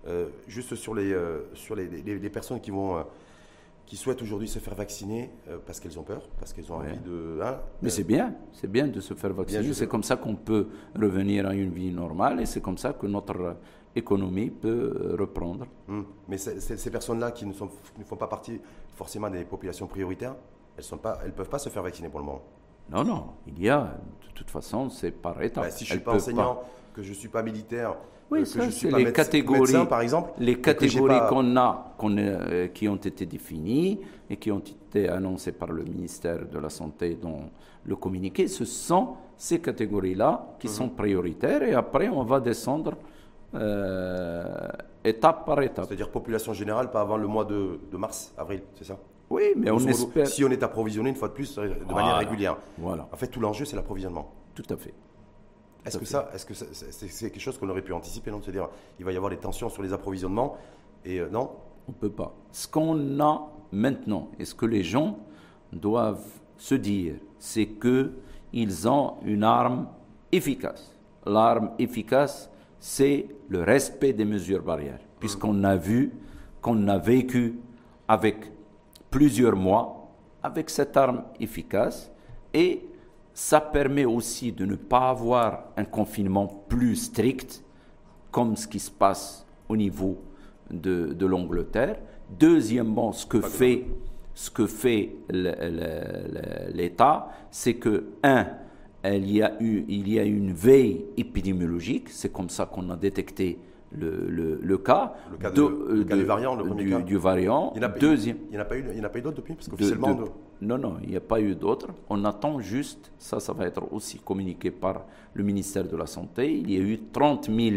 Euh, juste sur les, euh, sur les, les, personnes qui vont... Euh, qui souhaitent aujourd'hui se faire vacciner parce qu'elles ont peur, parce qu'elles ont envie de. Hein, Mais c'est bien, c'est bien de se faire vacciner. C'est comme ça qu'on peut revenir à une vie normale et c'est comme ça que notre économie peut reprendre. Hmm. Mais ces personnes-là qui ne, sont, ne font pas partie forcément des populations prioritaires, elles ne peuvent pas se faire vacciner pour le moment. Non, non, il y a, de toute façon, c'est par étapes. Bah, si je ne suis pas enseignant, que je ne suis pas militaire, oui, euh, ça, c'est les catégories, par exemple. Les catégories qu'on a, euh, qui ont été définies et qui ont été annoncées par le ministère de la Santé dans le communiqué, ce sont ces catégories-là qui mhm. sont prioritaires et après on va descendre euh, étape par étape. C'est-à-dire population générale, pas avant le mois de, mars, avril, c'est ça? Oui, mais on espère. Si on est approvisionné une fois de plus de manière régulière. Voilà. En fait, tout l'enjeu, c'est l'approvisionnement. Tout à fait. Est-ce que, ça, est-ce que c'est quelque chose qu'on aurait pu anticiper, non De se dire, il va y avoir des tensions sur les approvisionnements, et euh, non? On ne peut pas. Ce qu'on a maintenant, et ce que les gens doivent se dire, c'est qu'ils ont une arme efficace. L'arme efficace, c'est le respect des mesures barrières, puisqu'on a vu qu'on a vécu avec plusieurs mois avec cette arme efficace et ça permet aussi de ne pas avoir un confinement plus strict, comme ce qui se passe au niveau de, de l'Angleterre. Deuxièmement, ce que fait, ce que fait l'État, c'est que, un, il y, a eu, il y a une veille épidémiologique, c'est comme ça qu'on a détecté le, le, cas, le cas, de, du variant, le du, du, variant. Il n'y en a, Deuxième. Il a pas eu, il n'y a pas eu d'autres depuis, parce qu'officiellement. Non, non, il n'y a pas eu d'autres. On attend juste, ça, ça va être aussi communiqué par le ministère de la Santé. Il y a eu 30 000,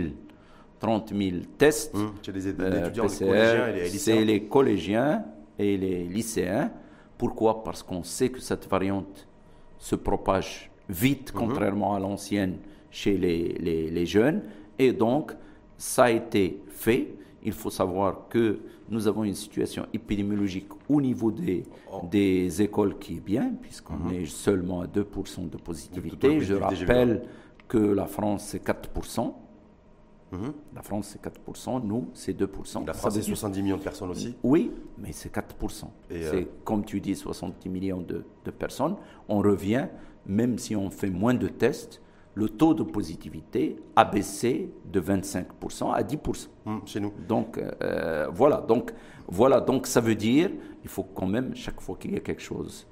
30 000 tests. Hum, les, euh, les collégiens et les lycéens. C'est les collégiens et les lycéens. Pourquoi? Parce qu'on sait que cette variante se propage vite, contrairement à l'ancienne chez les, les, les jeunes. Et donc, ça a été fait. Il faut savoir que nous avons une situation épidémiologique au niveau des, oh. des écoles qui est bien, puisqu'on mhm. est seulement à 2% de positivité. Je rappelle que la France, c'est 4%. Mhm. La France, c'est 4%, nous, c'est 2%. La France, c'est 70 millions de personnes aussi Oui, mais c'est 4%. C'est, euh, comme tu dis, 70 millions de, personnes. On revient, même si on fait moins de tests, le taux de positivité a baissé de 25% à 10%. Hum, chez nous. Donc, euh, voilà. Donc, voilà. Donc, ça veut dire, il faut quand même, chaque fois qu'il y a quelque chose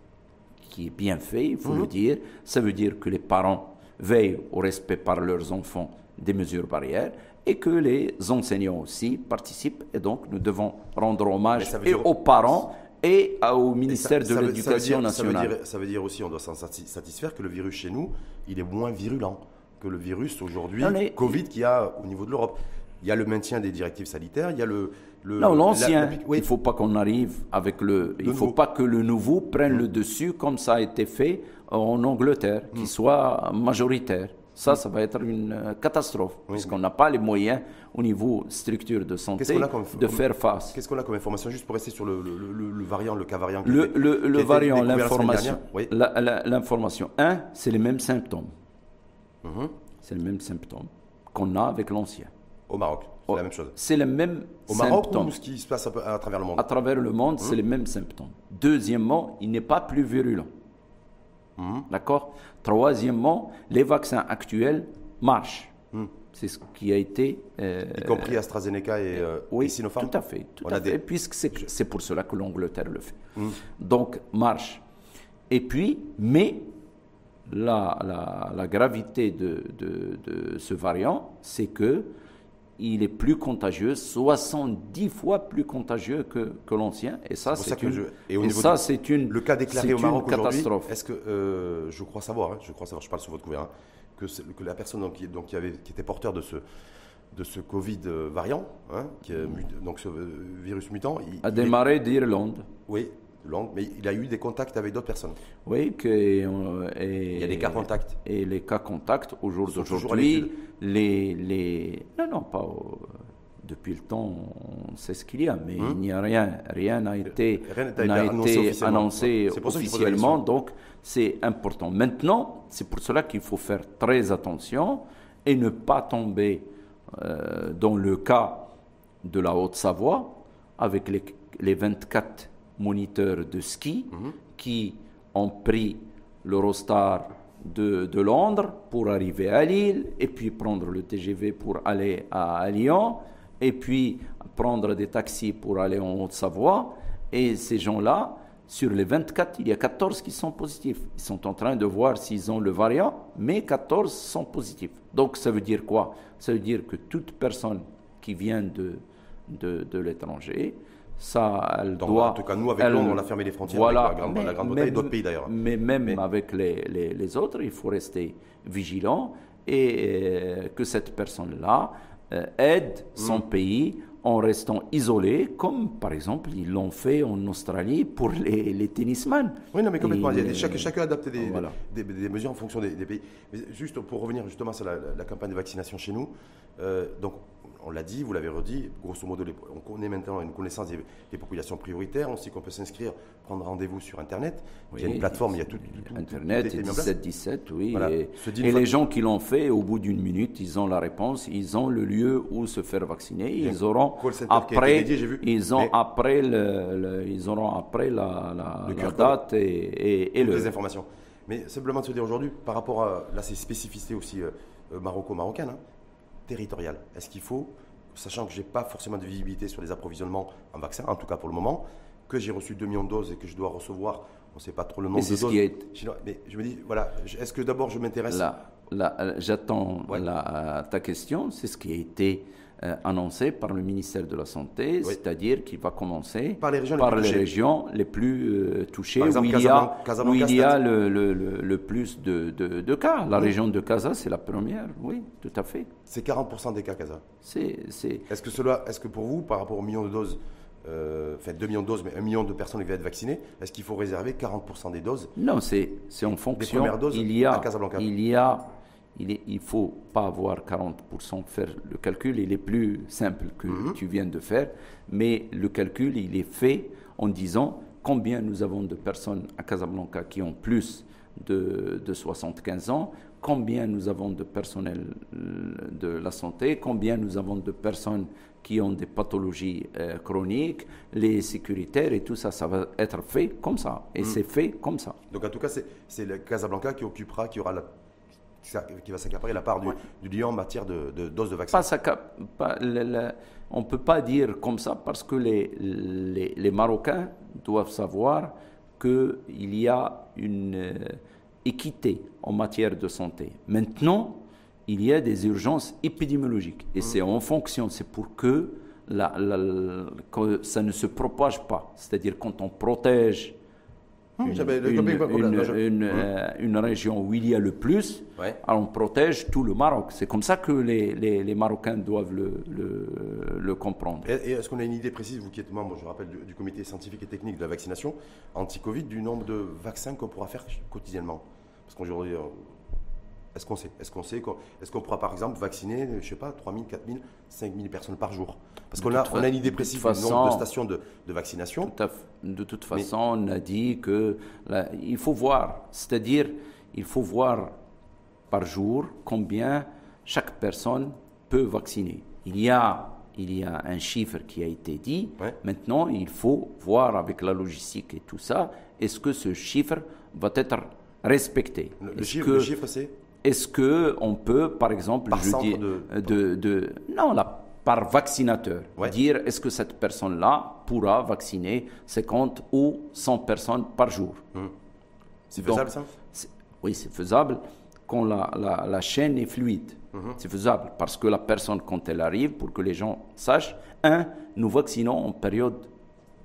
qui est bien fait, il faut le hum. dire, ça veut dire que les parents veillent au respect par leurs enfants des mesures barrières et que les enseignants aussi participent. Et donc, nous devons rendre hommage et aux parents et au ministère de l'Éducation nationale. Ça veut, dire, aussi, on doit s'en satisfaire que le virus chez nous, il est moins virulent que le virus aujourd'hui, Covid, qu'il y a au niveau de l'Europe. Il y a le maintien des directives sanitaires, il y a le... non, l'ancien. Il ne faut pas qu'on arrive avec le... il ne faut pas que le nouveau prenne le mmh. dessus comme ça a été fait en Angleterre, qui mmh. soit majoritaire. Ça, ça va être une euh, catastrophe, puisqu'on n'a pas les moyens au niveau structure de santé de faire face. Qu'est-ce qu'on a comme information, juste pour rester sur le, variant, le cas variant Le, le, variant, l'information. L'information. Un, c'est les mêmes symptômes. Mhm. C'est les mêmes symptômes qu'on a avec l'ancien. Au Maroc, c'est la même chose. C'est les mêmes Au Maroc ou ce qui se passe à, travers le monde À travers le monde, c'est mhm. les mêmes symptômes. Deuxièmement, il n'est pas plus virulent. Mhm. D'accord? Troisièmement, les vaccins actuels marchent. Mhm. C'est ce qui a été. Euh, y compris AstraZeneca et, euh, oui, Sinopharm Tout à fait. Tout à fait puisque c'est pour cela que l'Angleterre le fait. Mhm. Donc, marche. Et puis, mais la, la, la gravité de, de, de, ce variant, c'est que il est plus contagieux, 70 fois plus contagieux que, que l'ancien. Et ça, c'est une, et ça, c'est une, le cas déclaré au Maroc catastrophe. Est-ce que euh, je crois savoir, hein, je crois savoir, je parle sur votre couvert, hein, que, que, la personne donc, qui, donc, qui, avait, qui était porteur de ce de ce Covid euh, variant, hein, qui donc ce euh, virus mutant, il, a démarré d'Irlande. Oui, mais il a eu des contacts avec d'autres personnes. Oui, que, euh, il y a des cas contacts. Et les cas contacts, au jour d'aujourd'hui, les, les... Non, non, pas... depuis le temps, on sait ce qu'il y a, mais hmm? il n'y a rien. Rien n'a été, n'a été annoncé officiellement, donc c'est important. Maintenant, c'est pour cela qu'il faut faire très attention et ne pas tomber euh, dans le cas de la Haute-Savoie avec les, les 24 moniteurs de ski mhm. qui ont pris l'Eurostar de, de, Londres pour arriver à Lille, et puis prendre le TGV pour aller à, Lyon, et puis prendre des taxis pour aller en Haute-Savoie. Et ces gens-là, sur les 24, il y a 14 qui sont positifs. Ils sont en train de voir s'ils ont le variant, mais 14 sont positifs. Donc ça veut dire quoi? Ça veut dire que toute personne qui vient de, de, de l'étranger, ça, elle doit. En tout cas, nous, avec Londres, on a fermé les frontières voilà, avec la Grande-Bretagne et d'autres pays d'ailleurs. Mais même avec les, les, autres, il faut rester vigilant et euh, que cette personne-là euh, aide son mm. pays en restant isolé, comme par exemple ils l'ont fait en Australie pour les, les tennisman. Oui, non, mais complètement. chaque, chacun a adapté des, des, mesures en fonction des, pays. Mais juste pour revenir justement sur la, campagne de vaccination chez nous, euh, donc on l'a dit, vous l'avez redit, grosso modo, on connaît maintenant une connaissance des, populations prioritaires. On sait qu'on peut s'inscrire, prendre rendez-vous sur Internet. il y a une plateforme, il y a tout. Internet, 17-17, oui. Et, les gens qui l'ont fait, au bout d'une minute, ils ont la réponse, ils ont le lieu où se faire vacciner. Ils auront après, ils ont après le, ils auront après la, date et, et, les informations. Mais simplement de se dire aujourd'hui, par rapport à là, ces spécificités aussi euh, euh, maroco-marocaines, hein, territoriale Est-ce qu'il faut, sachant que je n'ai pas forcément de visibilité sur les approvisionnements en vaccins, en tout cas pour le moment, que j'ai reçu 2 millions de doses et que je dois recevoir, on ne sait pas trop le nombre de doses. Mais je me dis, voilà, est-ce que d'abord je m'intéresse Là, là j'attends ta question, c'est ce qui a été euh, annoncé par le ministère de la Santé, c'est-à-dire qu'il va commencer par les régions, les, plus régions les plus euh, touchées, où il y a, où il y a le, le, le, plus de, de, de, cas. La région de Casa, c'est la première, oui, tout à fait. C'est 40% des cas, Casa. C'est, Est-ce que, cela, est-ce que pour vous, par rapport au million de doses, euh, enfin 2 millions de doses, mais 1 million de personnes qui vont être vaccinées, est-ce qu'il faut réserver 40% des doses Non, c'est, c'est en fonction. Des premières doses il y a, à Casablanca? Il y a il ne faut pas avoir 40%, faire le calcul, il est plus simple que mhm. tu viens de faire, mais le calcul, il est fait en disant combien nous avons de personnes à Casablanca qui ont plus de, 75 ans, combien nous avons de personnel euh, de la santé, combien nous avons de personnes qui ont des pathologies euh, chroniques, les sécuritaires et tout ça, ça va être fait comme ça. Et mhm. c'est fait comme ça. Donc en tout cas, c'est le Casablanca qui occupera, qui aura la qui va s'accaparer la part du, du, en matière de, doses de vaccin On ne peut pas dire comme ça parce que les, les, Marocains doivent savoir qu'il y a une euh, équité en matière de santé. Maintenant, il y a des urgences épidémiologiques et mmh. c'est en fonction, c'est pour que, la, que ça ne se propage pas. C'est-à-dire quand on protège une, euh, une, région où il y a le plus, alors on protège tout le Maroc. C'est comme ça que les, les, Marocains doivent le, le, comprendre. Et, est-ce qu'on a une idée précise, vous qui êtes membre, je rappelle, du, comité scientifique et technique de la vaccination anti-Covid, du nombre de vaccins qu'on pourra faire quotidiennement? Parce qu'aujourd'hui, euh, est-ce qu'on sait Est-ce qu'on sait Est-ce qu'on pourra par exemple vacciner, je sais pas, 3 000, 4 000, 5 000 personnes par jour? Parce qu'on a, on a une idée précise du nombre de stations de, vaccination. de toute façon, on a dit que il faut voir, c'est-à-dire il faut voir par jour combien chaque personne peut vacciner. Il y a il y a un chiffre qui a été dit. Maintenant, il faut voir avec la logistique et tout ça, est-ce que ce chiffre va être respecté? Le, chiffre, le chiffre c'est? Est-ce qu'on peut, par exemple, par je de, de, non, par vaccinateur, dire est-ce que cette personne-là pourra vacciner 50 ou 100 personnes par jour? Hum. C'est faisable ça? Oui, c'est faisable quand la, la, chaîne est fluide. Hum. C'est faisable parce que la personne, quand elle arrive, pour que les gens sachent, un, nous vaccinons en période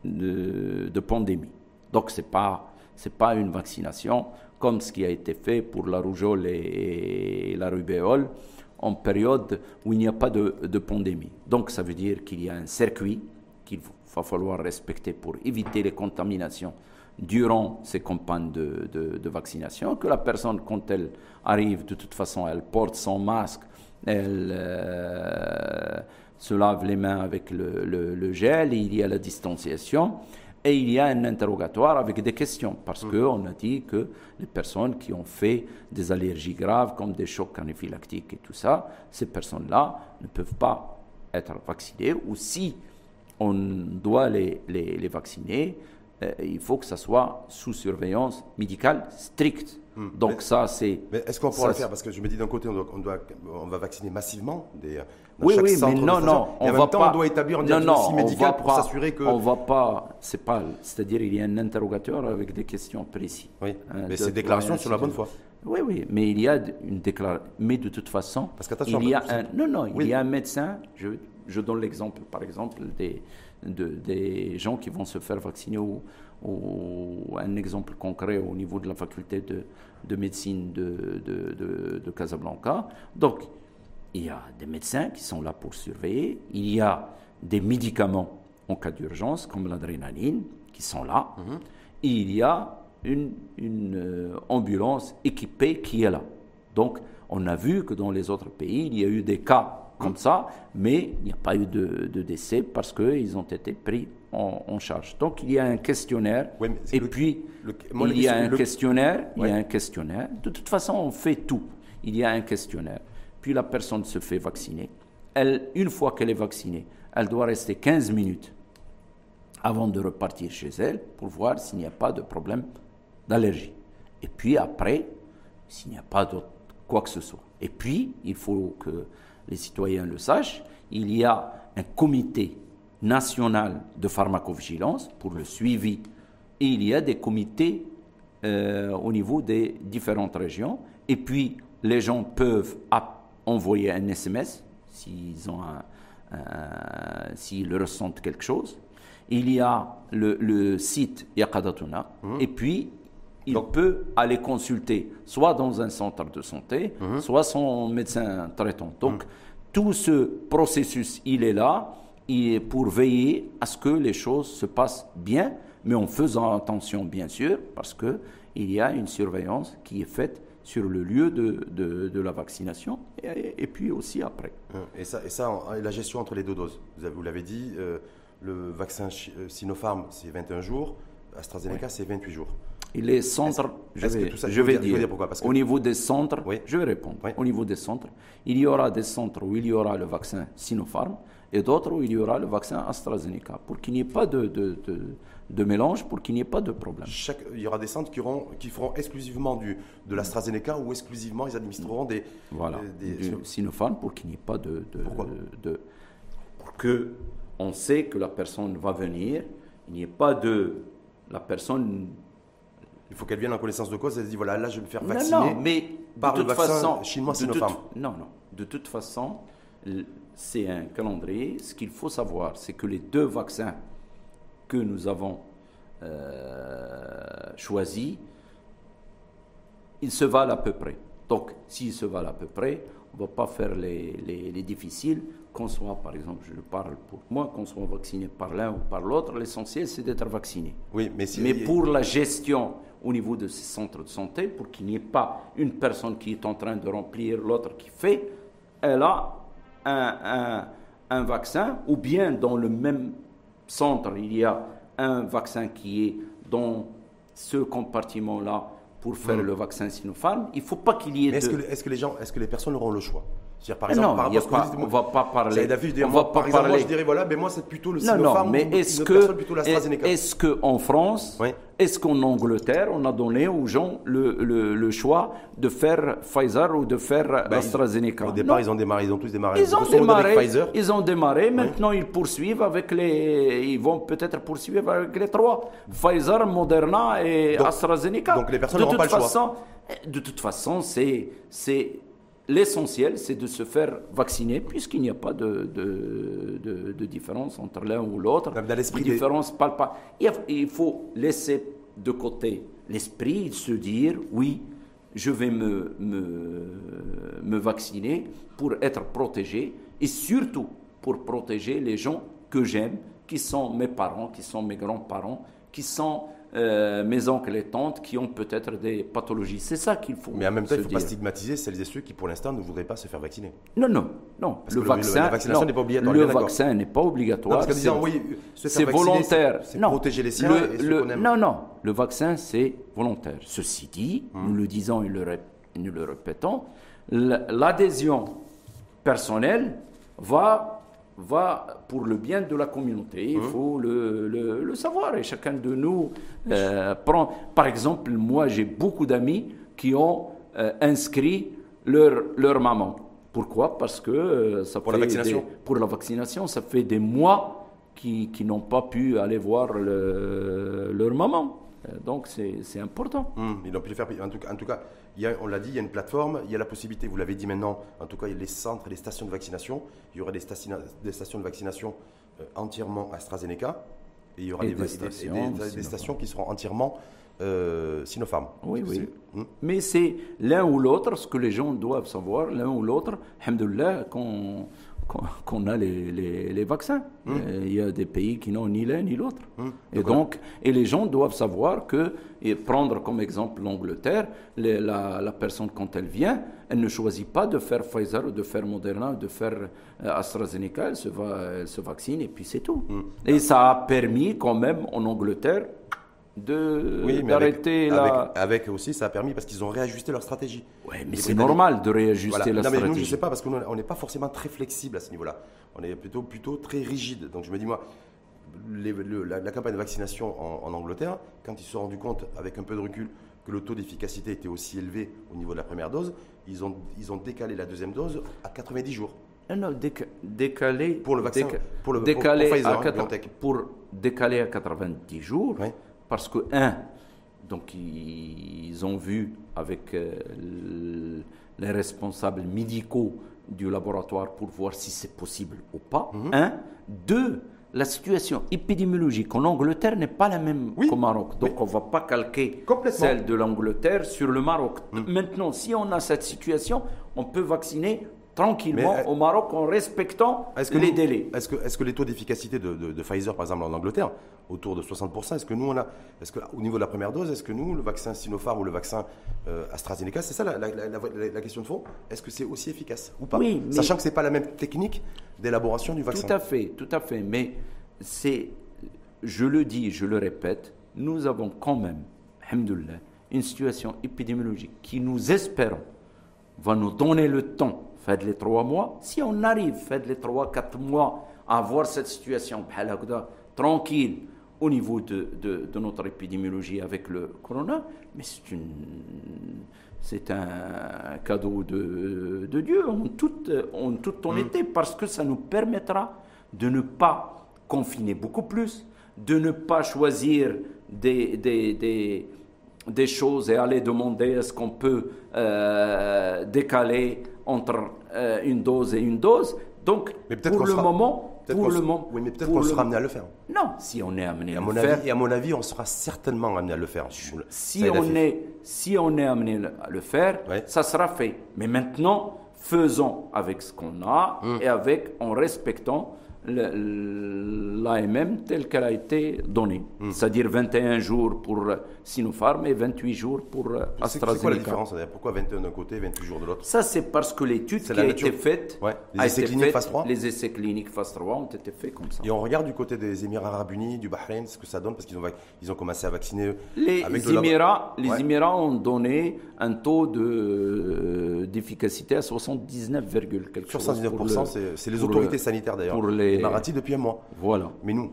de, de pandémie. Donc, ce n'est pas, pas une vaccination comme ce qui a été fait pour la rougeole et, la rubéole, en période où il n'y a pas de, pandémie. Donc ça veut dire qu'il y a un circuit qu'il va falloir respecter pour éviter les contaminations durant ces campagnes de, vaccination, que la personne, quand elle arrive, de toute façon, elle porte son masque, elle euh, se lave les mains avec le, le gel, et il y a la distanciation et il y a un interrogatoire avec des questions, parce mmh. qu'on a dit que les personnes qui ont fait des allergies graves, comme des chocs anaphylactiques et tout ça, ces personnes-là ne peuvent pas être vaccinées, ou si on doit les, les, vacciner, euh, il faut que ça soit sous surveillance médicale stricte. Hmm. Donc ça, c'est... Mais est-ce qu'on pourra le faire? Parce que je me dis d'un côté, on, doit, on, va vacciner massivement des, oui, oui, mais non, non, on va pas. On doit établir un diagnostic médical pour s'assurer que. On va pas. C'est pas. C'est-à-dire, il y a un interrogateur avec des questions précises. Oui. mais c'est déclaration sur la bonne foi. Oui, oui, mais il y a une déclaration. Mais de toute façon, Parce il y a un. Non, non, il y a un médecin. Je, je donne l'exemple, par exemple, des, de, des gens qui vont se faire vacciner ou, ou, un exemple concret au niveau de la faculté de, de médecine de, de, de Casablanca. Donc, il y a des médecins qui sont là pour surveiller, il y a des médicaments en cas d'urgence, comme l'adrénaline, qui sont là, mhm. et il y a une, euh, ambulance équipée qui est là. Donc, on a vu que dans les autres pays, il y a eu des cas comme mhm. ça, mais il n'y a pas eu de, décès parce qu'ils ont été pris en, charge. Donc, il y a un questionnaire, et puis il y a un questionnaire, il y a un questionnaire. De toute façon, on fait tout. Il y a un questionnaire puis la personne se fait vacciner. Elle, une fois qu'elle est vaccinée, elle doit rester 15 minutes avant de repartir chez elle pour voir s'il n'y a pas de problème d'allergie. Et puis après, s'il n'y a pas de quoi que ce soit. Et puis, il faut que les citoyens le sachent, il y a un comité national de pharmacovigilance pour le suivi et il y a des comités euh, au niveau des différentes régions. Et puis, les gens peuvent envoyer un SMS s'ils ont s'ils ressentent quelque chose. Il y a le, site Yakadatuna mhm. et puis il peut aller consulter soit dans un centre de santé, mhm. soit son médecin traitant. Donc mhm. tout ce processus, il est là pour veiller à ce que les choses se passent bien, mais en faisant attention bien sûr, parce qu'il y a une surveillance qui est faite sur le lieu de, de, la vaccination et, puis aussi après. Hein, et ça, et ça, la gestion entre les deux doses, vous l'avez dit, euh, le vaccin euh, Sinopharm, c'est 21 jours, AstraZeneca, c'est 28 jours. Et les centres, je vais, je vais dire, pourquoi? Parce que... au niveau des centres, je vais répondre. Au niveau des centres, il y aura des centres où il y aura le vaccin Sinopharm et d'autres où il y aura le vaccin AstraZeneca, pour qu'il n'y ait pas de, de, de, mélange, pour qu'il n'y ait pas de problème. Chaque, il y aura des centres qui, auront, qui feront exclusivement du, de l'AstraZeneca ou exclusivement ils administreront des... Voilà, du Sinopharm pour qu'il n'y ait pas de... Pourquoi de, Pour que on sait que la personne va venir, il n'y ait pas de... La personne il faut qu'elle vienne en connaissance de cause. Elle se dit voilà, là, je vais me faire vacciner. Non, non mais par de toute façon, chinois Sinopharm. non, non. De toute façon, c'est un calendrier. Ce qu'il faut savoir, c'est que les deux vaccins que nous avons euh, choisis, ils se valent à peu près. Donc, s'ils se valent à peu près, on ne va pas faire les, les, difficiles, qu'on soit, par exemple, je parle pour moi, qu'on soit vacciné par l'un ou par l'autre, l'essentiel c'est d'être vacciné. Oui, mais, mais pour la gestion au niveau de ces centres de santé, pour qu'il n'y ait pas une personne qui est en train de remplir, l'autre qui fait, elle a un, un, vaccin, ou bien dans le même centre, il y a un vaccin qui est dans ce compartiment-là pour faire hmm. le vaccin Sinopharm, il ne faut pas qu'il y ait. Est-ce que, est que, les gens, est-ce que les personnes auront le choix? Par exemple, non, par on va pas parler. on va pas par exemple, moi je dirais voilà, mais moi c'est plutôt le Sinopharm non, mais est-ce que est-ce que en France, est-ce qu'en Angleterre, on a donné aux gens le, le, choix de faire Pfizer ou de faire ben, AstraZeneca? Au départ, ils ont démarré, ils ont tous démarré. Ils ont démarré. Pfizer. Ils ont démarré. Maintenant, ils poursuivent avec les. Ils vont peut-être poursuivre avec les trois Pfizer, Moderna et AstraZeneca. Donc les personnes n'auront pas le choix. De toute façon, c'est c'est L'essentiel, c'est de se faire vacciner, puisqu'il n'y a pas de, de, de, différence entre l'un ou l'autre. Différence pas. Il faut laisser de côté l'esprit, se dire oui, je vais me, me, me vacciner pour être protégé et surtout pour protéger les gens que j'aime, qui sont mes parents, qui sont mes grands-parents, qui sont euh, mes oncles et tantes qui ont peut-être des pathologies. C'est ça qu'il faut. Mais en même temps, il ne faut pas stigmatiser celles et ceux qui, pour l'instant, ne voudraient pas se faire vacciner. Non, non, non. le, vaccin, la vaccination n'est pas obligatoire. Le vaccin n'est pas obligatoire. c'est volontaire. C'est protéger les siens. non, non. Le vaccin, c'est volontaire. Ceci dit, hum. nous le disons et nous le répétons, l'adhésion personnelle va va pour le bien de la communauté. Il mmh. faut le, le, savoir et chacun de nous euh, prend. Par exemple, moi, j'ai beaucoup d'amis qui ont euh, inscrit leur, leur maman. Pourquoi? Parce que euh, ça pour la vaccination. pour la vaccination, ça fait des mois qui, qui n'ont pas pu aller voir leur maman. Donc c'est important. Mmh, ils n'ont pu le faire. En tout, en tout cas, on l'a dit, il y a une plateforme, il y a la possibilité, vous l'avez dit maintenant, en tout cas, il y a les centres et les stations de vaccination. Il y aura des, stations, des stations de vaccination euh, entièrement AstraZeneca. Et il y aura des, stations, qui seront entièrement euh, Sinopharm. Oui, oui. Hmm. Mais c'est l'un ou l'autre, ce que les gens doivent savoir, l'un ou l'autre, alhamdoulilah, qu'on qu'on a les, les, vaccins. Hum. Euh, il y a des pays qui n'ont ni l'un ni l'autre. Hum. Et donc, et les gens doivent savoir que, et prendre comme exemple l'Angleterre, la, la, personne quand elle vient, elle ne choisit pas de faire Pfizer ou de faire Moderna ou de faire euh, AstraZeneca, elle se, va, se vaccine et puis c'est tout. Hum. Et ça a permis quand même en Angleterre de d'arrêter la... Avec, aussi, ça a permis parce qu'ils ont réajusté leur stratégie. Oui, mais c'est normal de réajuster la stratégie. nous, je ne sais pas, parce qu'on n'est pas forcément très flexible à ce niveau-là. On est plutôt, plutôt très rigide. Donc je me dis, moi, la, campagne de vaccination en, Angleterre, quand ils se sont rendus compte, avec un peu de recul, que le taux d'efficacité était aussi élevé au niveau de la première dose, ils ont, ils ont décalé la deuxième dose à 90 jours. Non, non, décalé. Pour le vaccin, pour le décalé Pfizer, à hein, pour décaler à 90 jours. Parce que, un, donc ils ont vu avec euh, les responsables médicaux du laboratoire pour voir si c'est possible ou pas. Mhm. Un. Deux, la situation épidémiologique en Angleterre n'est pas la même qu'au Maroc. Donc on ne va pas calquer celle de l'Angleterre sur le Maroc. Mhm. Maintenant, si on a cette situation, on peut vacciner tranquillement euh, au Maroc en respectant les délais. Est-ce que, est que, les taux d'efficacité de, Pfizer, par exemple, en Angleterre, autour de 60%, est-ce que nous, on a, est-ce qu'au niveau de la première dose, est-ce que nous, le vaccin Sinopharm ou le vaccin euh, AstraZeneca, c'est ça la, question de fond Est-ce que c'est aussi efficace ou pas? Oui, Sachant que ce n'est pas la même technique d'élaboration du vaccin. Tout à fait, tout à fait. Mais c'est, je le dis, je le répète, nous avons quand même, alhamdoulilah, une situation épidémiologique qui, nous espérons, va nous donner le temps faites les trois mois. Si on arrive, faites les trois, quatre mois à avoir cette situation tranquille au niveau de, de, notre épidémiologie avec le corona, mais c'est une c'est un cadeau de, de, Dieu en toute, en mm. parce que ça nous permettra de ne pas confiner beaucoup plus, de ne pas choisir des, des, des, des choses et aller demander est-ce qu'on peut euh, décaler entre euh, une dose et une dose. Donc, pour le moment, pour le moment, oui, mais peut-être qu'on sera amené à le faire. Non, si on est amené à, le faire. et à mon avis, on sera certainement amené à le faire. Si on est, si on est amené à le faire, ça sera fait. Mais maintenant, faisons avec ce qu'on a hum. et avec en respectant l'AMM telle qu'elle a été donnée. Hmm. C'est-à-dire 21 jours pour Sinopharm et 28 jours pour AstraZeneca. C'est quoi la différence Pourquoi 21 d'un côté et 28 jours de l'autre? Ça, c'est parce que l'étude qui a été faite, les essais cliniques phase 3 Les essais cliniques phase 3 ont été faits comme ça. Et on regarde du côté des Émirats Arabes Unis, du Bahreïn, ce que ça donne, parce qu'ils ont, ils ont commencé à vacciner. Les, Émirats, les Émirats ont donné un taux d'efficacité à 79, quelque Sur 79%, c'est les autorités sanitaires d'ailleurs. Pour les Marati depuis un mois. Voilà. Mais nous,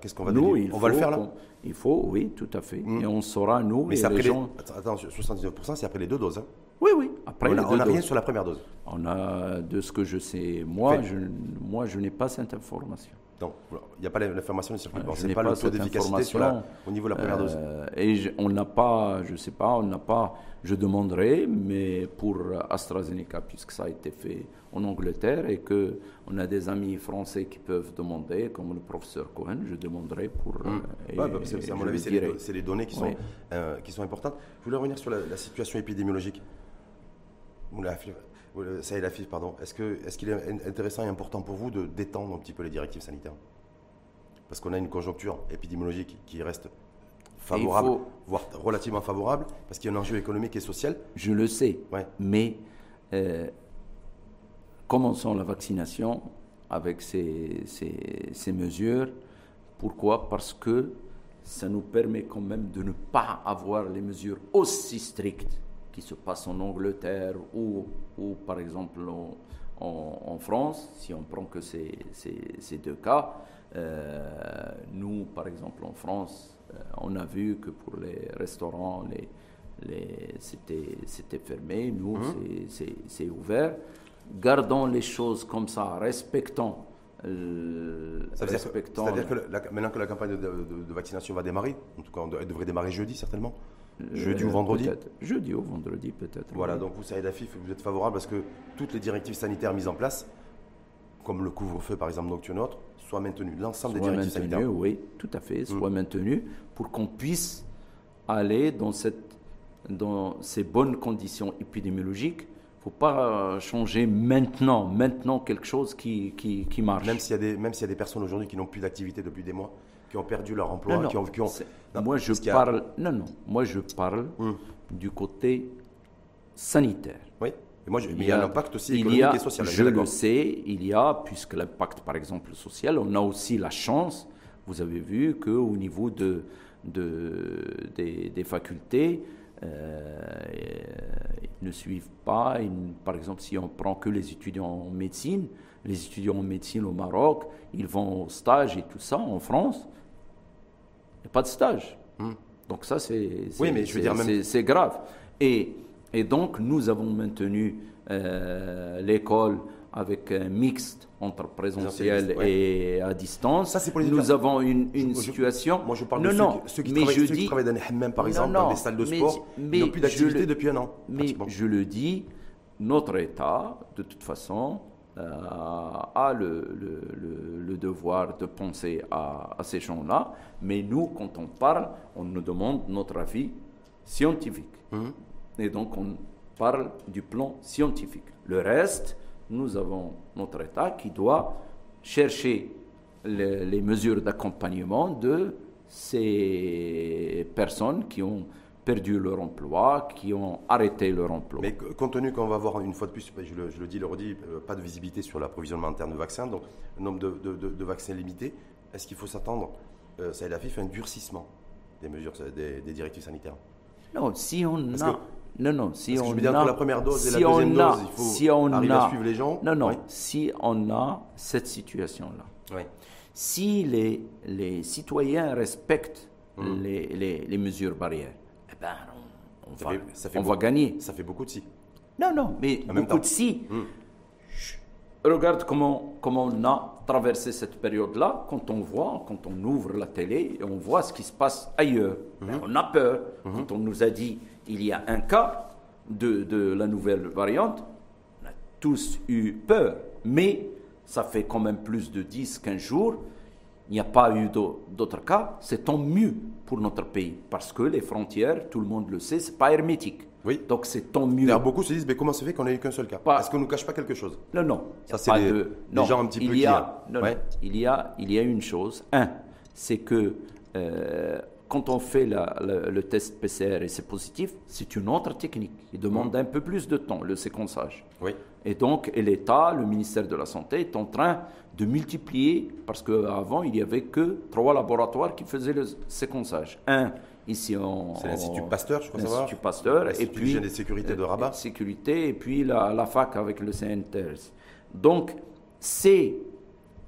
qu'est-ce qu'on va nous, On va le faire là Il faut, oui, tout à fait. Hmm. Et on saura, nous, Mais les... gens... Attends, 79%, c'est après les deux doses. Hein. Oui, oui. Après on n'a rien sur la première dose. On a, de ce que je sais, moi, je, moi, je n'ai pas cette information. Donc, il n'y a pas l'information sur le c'est pas, le taux d'efficacité au niveau de la première dose. Euh, et on n'a pas, je ne sais pas, on n'a pas, je demanderai, mais pour AstraZeneca, puisque ça a été fait en Angleterre et qu'on a des amis français qui peuvent demander, comme le professeur Cohen, je demanderai pour. Bah, à mon avis, c'est les, données qui sont, euh, qui sont importantes. Je voulais revenir sur la, situation épidémiologique. Saïd Afif, pardon. Est-ce qu'il est, qu'il est intéressant et important pour vous de détendre un petit peu les directives sanitaires? Parce qu'on a une conjoncture épidémiologique qui reste favorable, voire relativement favorable, parce qu'il y a un enjeu économique et social. Je le sais, mais euh, commençons la vaccination avec ces, ces, mesures. Pourquoi? Parce que ça nous permet quand même de ne pas avoir les mesures aussi strictes qui se passent en Angleterre ou, ou par exemple en, France, si on prend que ces, ces, deux cas, nous, par exemple, en France, on a vu que pour les restaurants, les, les, c'était fermé. Nous, mmh. c'est ouvert. Gardons les choses comme ça, respectons c'est-à-dire que maintenant que la campagne de, vaccination va démarrer, en tout cas elle devrait démarrer jeudi certainement Jeudi ou vendredi Jeudi ou vendredi peut-être. Voilà, donc vous, Saïd Afif, vous êtes favorable parce que toutes les directives sanitaires mises en place, comme le couvre-feu par exemple nocturne autre, soient maintenues. L'ensemble des directives sanitaires Oui, tout à fait, soient mmh. maintenues pour qu'on puisse aller dans, cette, dans ces bonnes conditions épidémiologiques faut pas changer maintenant, maintenant quelque chose qui, qui, qui marche. Même s'il y, a des, même s'il y a des personnes aujourd'hui qui n'ont plus d'activité depuis des mois, qui ont perdu leur emploi, qui ont... Qui ont moi, je parle, non, non, moi je parle hum. du côté sanitaire. Oui, et moi, il, y a, un impact aussi économique y a, et social. Je le sais, il y a, puisque l'impact, par exemple, social, on a aussi la chance, vous avez vu qu'au niveau de, de, des, des facultés, euh, ils ne suivent pas. par exemple, si on prend que les étudiants en médecine, les étudiants en médecine au Maroc, ils vont au stage et tout ça. En France, il n'y a pas de stage. Hmm. Donc ça, c'est oui, mais je veux dire c'est grave. Et, et donc, nous avons maintenu euh, l'école avec un mixte entre présentiel et à distance. Ça, pour les Nous avons une, une situation. moi, je parle de ceux, qui, travaillent, ceux qui travaillent dans les hammams, par exemple, dans les salles de sport, mais, n'ont plus d'activité depuis un an. Mais je le dis, notre État, de toute façon, euh, a le, le, le, devoir de penser à, à ces gens-là. Mais nous, quand on parle, on nous demande notre avis scientifique. Hum. Et donc, on parle du plan scientifique. Le reste, nous avons notre État qui doit chercher les, mesures d'accompagnement de ces personnes qui ont perdu leur emploi, qui ont arrêté leur emploi. Mais compte tenu qu'on va avoir une fois de plus, je le, je le dis, le redis, euh, pas de visibilité sur l'approvisionnement interne de vaccins, donc un nombre de, vaccins limité, est-ce qu'il faut s'attendre, euh, ça a fait un durcissement des mesures, des, directives sanitaires? Non, si on a... Non, non. Si on je a, la première dose et la deuxième dose, il faut si on arriver a, à suivre les gens. Non, non. Si on a cette situation-là, oui. si les, les citoyens respectent hum. les, les, les, mesures barrières, eh ben, on, va, ça fait on va, gagner. Ça fait beaucoup de si. Non, non, mais beaucoup de si. Hum. Regarde comment, comment on a traversé cette période-là quand on voit, quand on ouvre la télé et on voit ce qui se passe ailleurs. Hum. Ben, on a peur. Quand on nous a dit il y a un cas de, de la nouvelle variante, on a tous eu peur, mais ça fait quand même plus de 10-15 jours, il n'y a pas eu d'autres cas, c'est tant mieux pour notre pays, parce que les frontières, tout le monde le sait, c'est pas hermétique. Oui. Donc c'est tant mieux. Alors beaucoup se disent, mais comment ça fait qu'on n'a eu qu'un seul cas? Est-ce qu'on ne nous cache pas quelque chose? Non, non. Ça, c'est des, gens un petit il peu y a, non, il, y a, il y a une chose. Un, c'est que euh, quand on fait le test PCR et c'est positif, c'est une autre technique. Il demande mmh. un peu plus de temps, le séquençage. Oui. Et donc, l'État, le ministère de la Santé est en train de multiplier, parce qu'avant, il n'y avait que trois laboratoires qui faisaient le séquençage. Un, ici en... C'est l'Institut Pasteur, je crois L'Institut Pasteur. Et puis... des sécurités de Rabat. Sécurité, et puis la, la fac avec le CNTS. Donc, c'est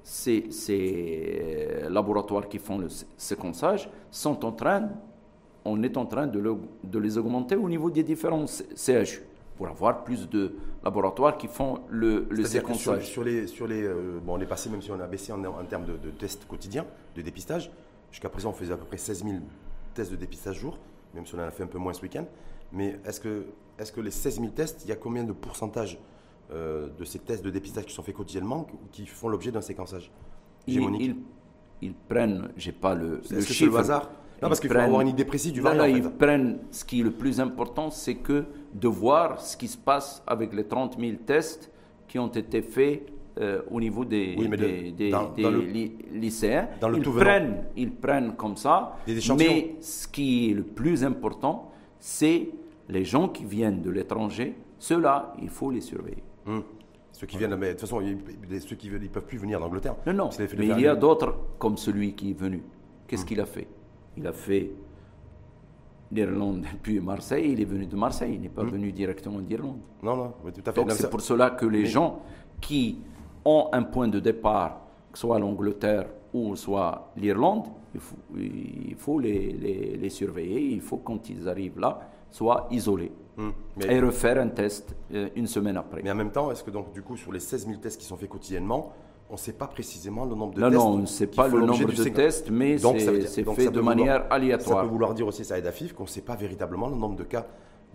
ces, ces, laboratoires qui font le séquençage sont en train, on est en train de, de, les augmenter au niveau des différents CHU pour avoir plus de laboratoires qui font le, le séquençage. Sur, les, sur les, euh, bon, on est passé, même si on a baissé en, en termes de, tests quotidiens, de dépistage, jusqu'à présent on faisait à peu près 16 000 tests de dépistage jour, même si on en a fait un peu moins ce week-end. Mais est-ce que, est -ce que les 16 000 tests, il y a combien de pourcentage euh, de ces tests de dépistage qui sont faits quotidiennement qui font l'objet d'un séquençage ils, ils, prennent, j'ai pas le, le chiffre. le hasard Non, parce qu'il faut avoir une idée précise du variant. ils prennent, ce qui est le plus important, c'est que de voir ce qui se passe avec les 30 000 tests qui ont été faits euh, au niveau des, lycéens. ils, prennent, ils prennent comme ça. Mais ce qui est le plus important, c'est les gens qui viennent de l'étranger. Ceux-là, il faut les surveiller. Hum. Ceux qui viennent, mais de toute façon, ceux qui ne peuvent plus venir d'Angleterre. Non, non, mais il y a d'autres comme celui qui est venu. Qu'est-ce hum. qu'il a fait? Il a fait l'Irlande puis Marseille, il est venu de Marseille, il n'est pas hum. venu directement d'Irlande. Non, non, tout à fait. Donc c'est pour cela que les gens qui ont un point de départ, que soit l'Angleterre ou soit l'Irlande, il faut, il faut les, les, surveiller, il faut quand ils arrivent là, soient isolés. Hum, et refaire un test euh, une semaine après. Mais en même temps, est-ce que donc du coup sur les 16 000 tests qui sont faits quotidiennement, on ne sait pas précisément le nombre de tests Non, non, on ne sait pas le nombre de tests, mais c'est fait de manière aléatoire. Ça peut vouloir dire aussi, ça aide à FIF, qu'on ne sait pas véritablement le nombre de cas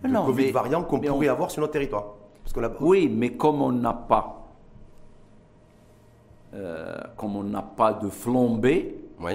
de Covid variants qu'on pourrait avoir sur notre territoire. Parce Oui, mais comme on n'a pas, euh, comme on n'a pas de flambée, oui.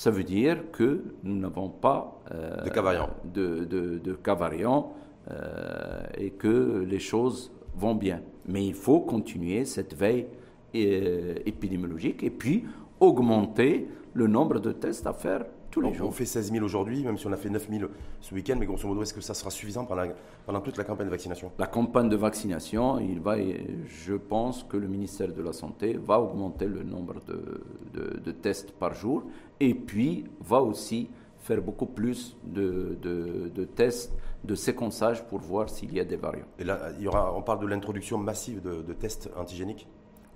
Ça veut dire que nous n'avons pas euh, de cas variants, de, de, cas variants euh, et que les choses vont bien. Mais il faut continuer cette veille épidémiologique et puis augmenter le nombre de tests à faire tous les jours. On fait 16 000 aujourd'hui, même si on a fait 9 000 ce week-end, mais grosso modo, est-ce que ça sera suffisant pendant, pendant, toute la campagne de vaccination? La campagne de vaccination, il va, je pense que le ministère de la Santé va augmenter le nombre de, de, tests par jour et puis va aussi faire beaucoup plus de, de, tests de séquençage pour voir s'il y a des variants. Et là, il y aura, on parle de l'introduction massive de, tests antigéniques?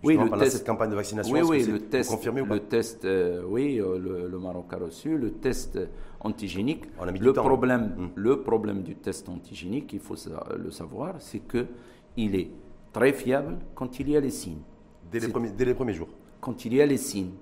Oui, le test, cette campagne de vaccination, oui, oui, le test, confirmé ou pas le test, euh, oui, euh, le, Maroc a reçu le test antigénique. le problème, hmm. le problème du test antigénique, il faut le savoir, c'est que il est très fiable quand il y a les signes. Dès les premiers, dès les premiers jours. Quand il y a les signes.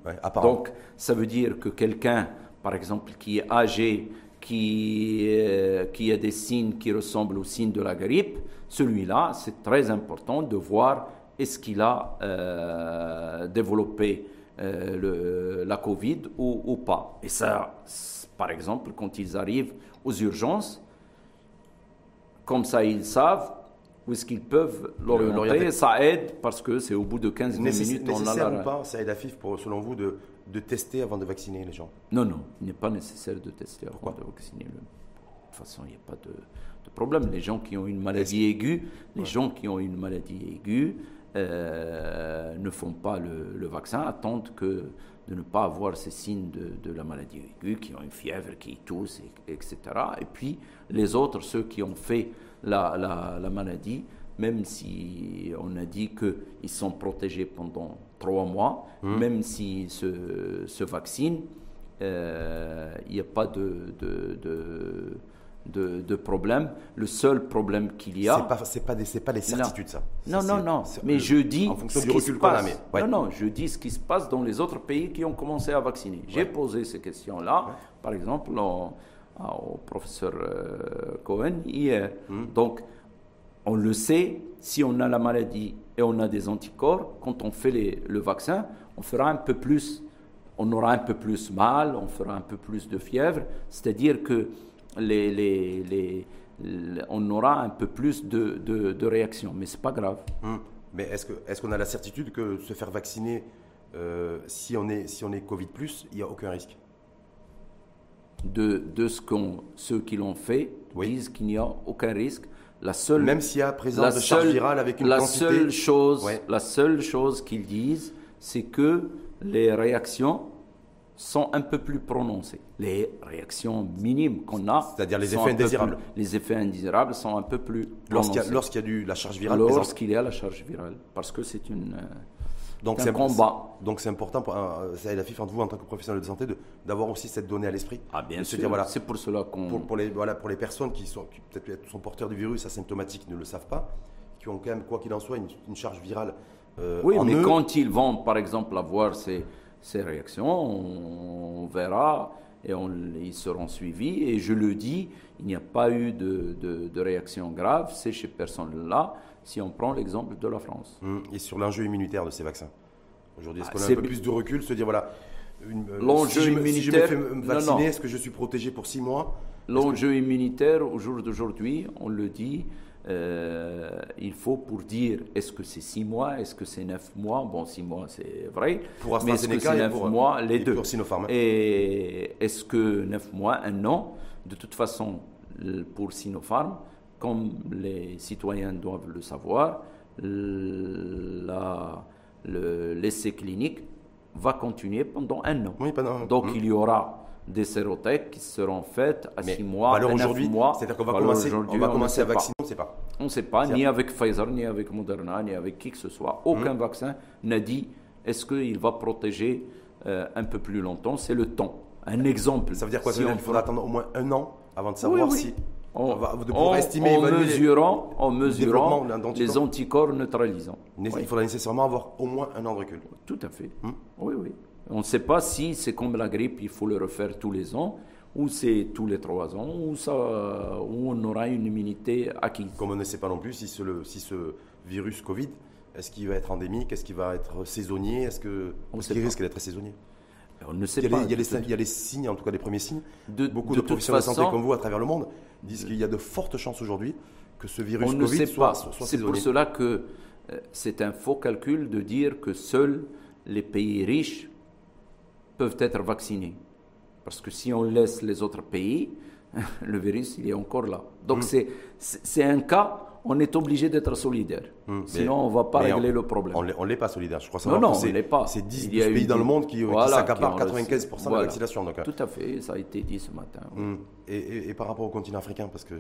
Donc, ça veut dire que quelqu'un, par exemple, qui est âgé, qui, euh, qui a des signes qui ressemblent aux signes de la grippe, celui-là, c'est très important de voir est-ce qu'il a euh, développé euh, la Covid ou, pas. Et ça, par exemple, quand ils arrivent aux urgences, comme ça ils savent où est-ce qu'ils peuvent l'orienter, ça aide parce que c'est au bout de 15 minutes. on a la... ou pas, ça aide à FIF, pour, selon vous, de, de, tester avant de vacciner les gens? Non, non, il n'est pas nécessaire de tester avant de vacciner. De toute façon, il n'y a pas de, problème. Les gens qui ont une maladie aiguë, les gens qui ont une maladie aiguë, euh, ne font pas le, vaccin, attendent que de ne pas avoir ces signes de, la maladie aiguë, qui ont une fièvre, qui toussent, etc. Et puis les autres, ceux qui ont fait la, maladie, même si on a dit qu'ils sont protégés pendant trois mois, mmh. même s'ils se, vaccinent, euh, il n'y a pas de, de de, problèmes. Le seul problème qu'il y a. C'est pas, c'est pas, des, pas les certitudes, ça. Non, non, non. Mais je dis. ce qui se passe. Non, non, je dis ce qui se passe dans les autres pays qui ont commencé à vacciner. J'ai posé ces questions-là, par exemple, au, professeur euh, Cohen hier. Hmm. Donc, on le sait, si on a la maladie et on a des anticorps, quand on fait les, le vaccin, on fera un peu plus. On aura un peu plus mal, on fera un peu plus de fièvre. C'est-à-dire que les, on aura un peu plus de, de, réactions. Mais ce n'est pas grave. Hum. Mais est-ce qu'on est a la certitude que se faire vacciner, euh, si, on est, si on est Covid, il n'y a aucun risque? De, de ce qu'on, ceux qui l'ont fait disent qu'il n'y a aucun risque. La seule, Même s'il y a présence de charge virale avec une la quantité... Seule chose, La seule chose qu'ils disent, c'est que les réactions sont un peu plus prononcées. Les réactions minimes qu'on a, c'est-à-dire les effets indésirables, les effets indésirables sont un peu plus. Lorsqu'il y a, du, la charge virale, lorsqu'il y a la charge virale, parce que c'est une euh, donc c'est un combat. Donc c'est important pour ça la entre vous en tant que professionnel de santé d'avoir aussi cette donnée à l'esprit. Ah bien sûr. Voilà, c'est pour cela qu'on pour, les voilà pour les personnes qui sont qui peut-être sont porteurs du virus asymptomatiques ne le savent pas, qui ont quand même quoi qu'il en soit une, charge virale. Euh, oui, mais quand ils vont par exemple avoir ces ces réactions, on, verra et on, ils seront suivis. Et je le dis, il n'y a pas eu de, de, réaction grave, c'est chez personne-là, si on prend l'exemple de la France. Hum, et sur l'enjeu immunitaire de ces vaccins Aujourd'hui, est-ce qu'on a un peu plus de recul, se dire, voilà, euh, l'enjeu immunitaire. Si je me fais vacciner, est-ce que je suis protégé pour six mois? L'enjeu immunitaire, au jour d'aujourd'hui, on le dit, il faut pour dire est-ce que c'est six mois, est-ce que c'est neuf mois? Bon, six mois, c'est vrai. Pour mais est-ce que c'est neuf mois Les deux? Et est-ce que neuf mois, un an? De toute façon, pour Sinopharm, comme les citoyens doivent le savoir, l'essai clinique va continuer pendant un an. Oui, pendant... Donc, il y aura des sérothèques qui seront faites à 6 mois, à aujourd'hui, mois. C'est-à-dire qu'on va commencer, on va commencer à vacciner, on ne sait pas. On ne sait pas, ni avec Pfizer, ni avec Moderna, ni avec qui que ce soit. Aucun hum. vaccin n'a dit est-ce qu'il va protéger euh, un peu plus longtemps? C'est le temps. Un exemple. Ça veut dire quoi? Il faudra attendre au moins un an avant de savoir si on, va pouvoir estimer, en mesurant, en mesurant les anticorps neutralisants. Il faudra nécessairement avoir au moins un an de recul. Tout à fait. Hum. Oui, oui. On ne sait pas si c'est comme la grippe, il faut le refaire tous les ans, ou c'est tous les trois ans, ou, ça, où on aura une immunité acquise. Comme on ne sait pas non plus si ce, si ce virus Covid, est-ce qu'il va être endémique, est-ce qu'il va être saisonnier, est-ce qu'il risque d'être saisonnier? On ne sait il y, a pas, il, y a les, signes, en tout cas les premiers signes. De, Beaucoup de, professionnels de santé comme vous à travers le monde disent qu'il y a de fortes chances aujourd'hui que ce virus on Covid ne sait soit, pas. C'est pour cela que euh, c'est un faux calcul de dire que seuls les pays riches peuvent être vaccinés. Parce que si on laisse les autres pays, le virus, il est encore là. Donc hmm. c'est un cas, on est obligé d'être solidaire. Hmm. Sinon, on ne va pas régler le problème. On ne l'est pas solidaire. Je crois non, non, on l'est pas. C'est 10 pays dans le monde qui, s'accaparent 95% de la vaccination. Donc, Tout à fait, ça a été dit ce matin. Hmm. Et, et, par rapport au continent africain, parce que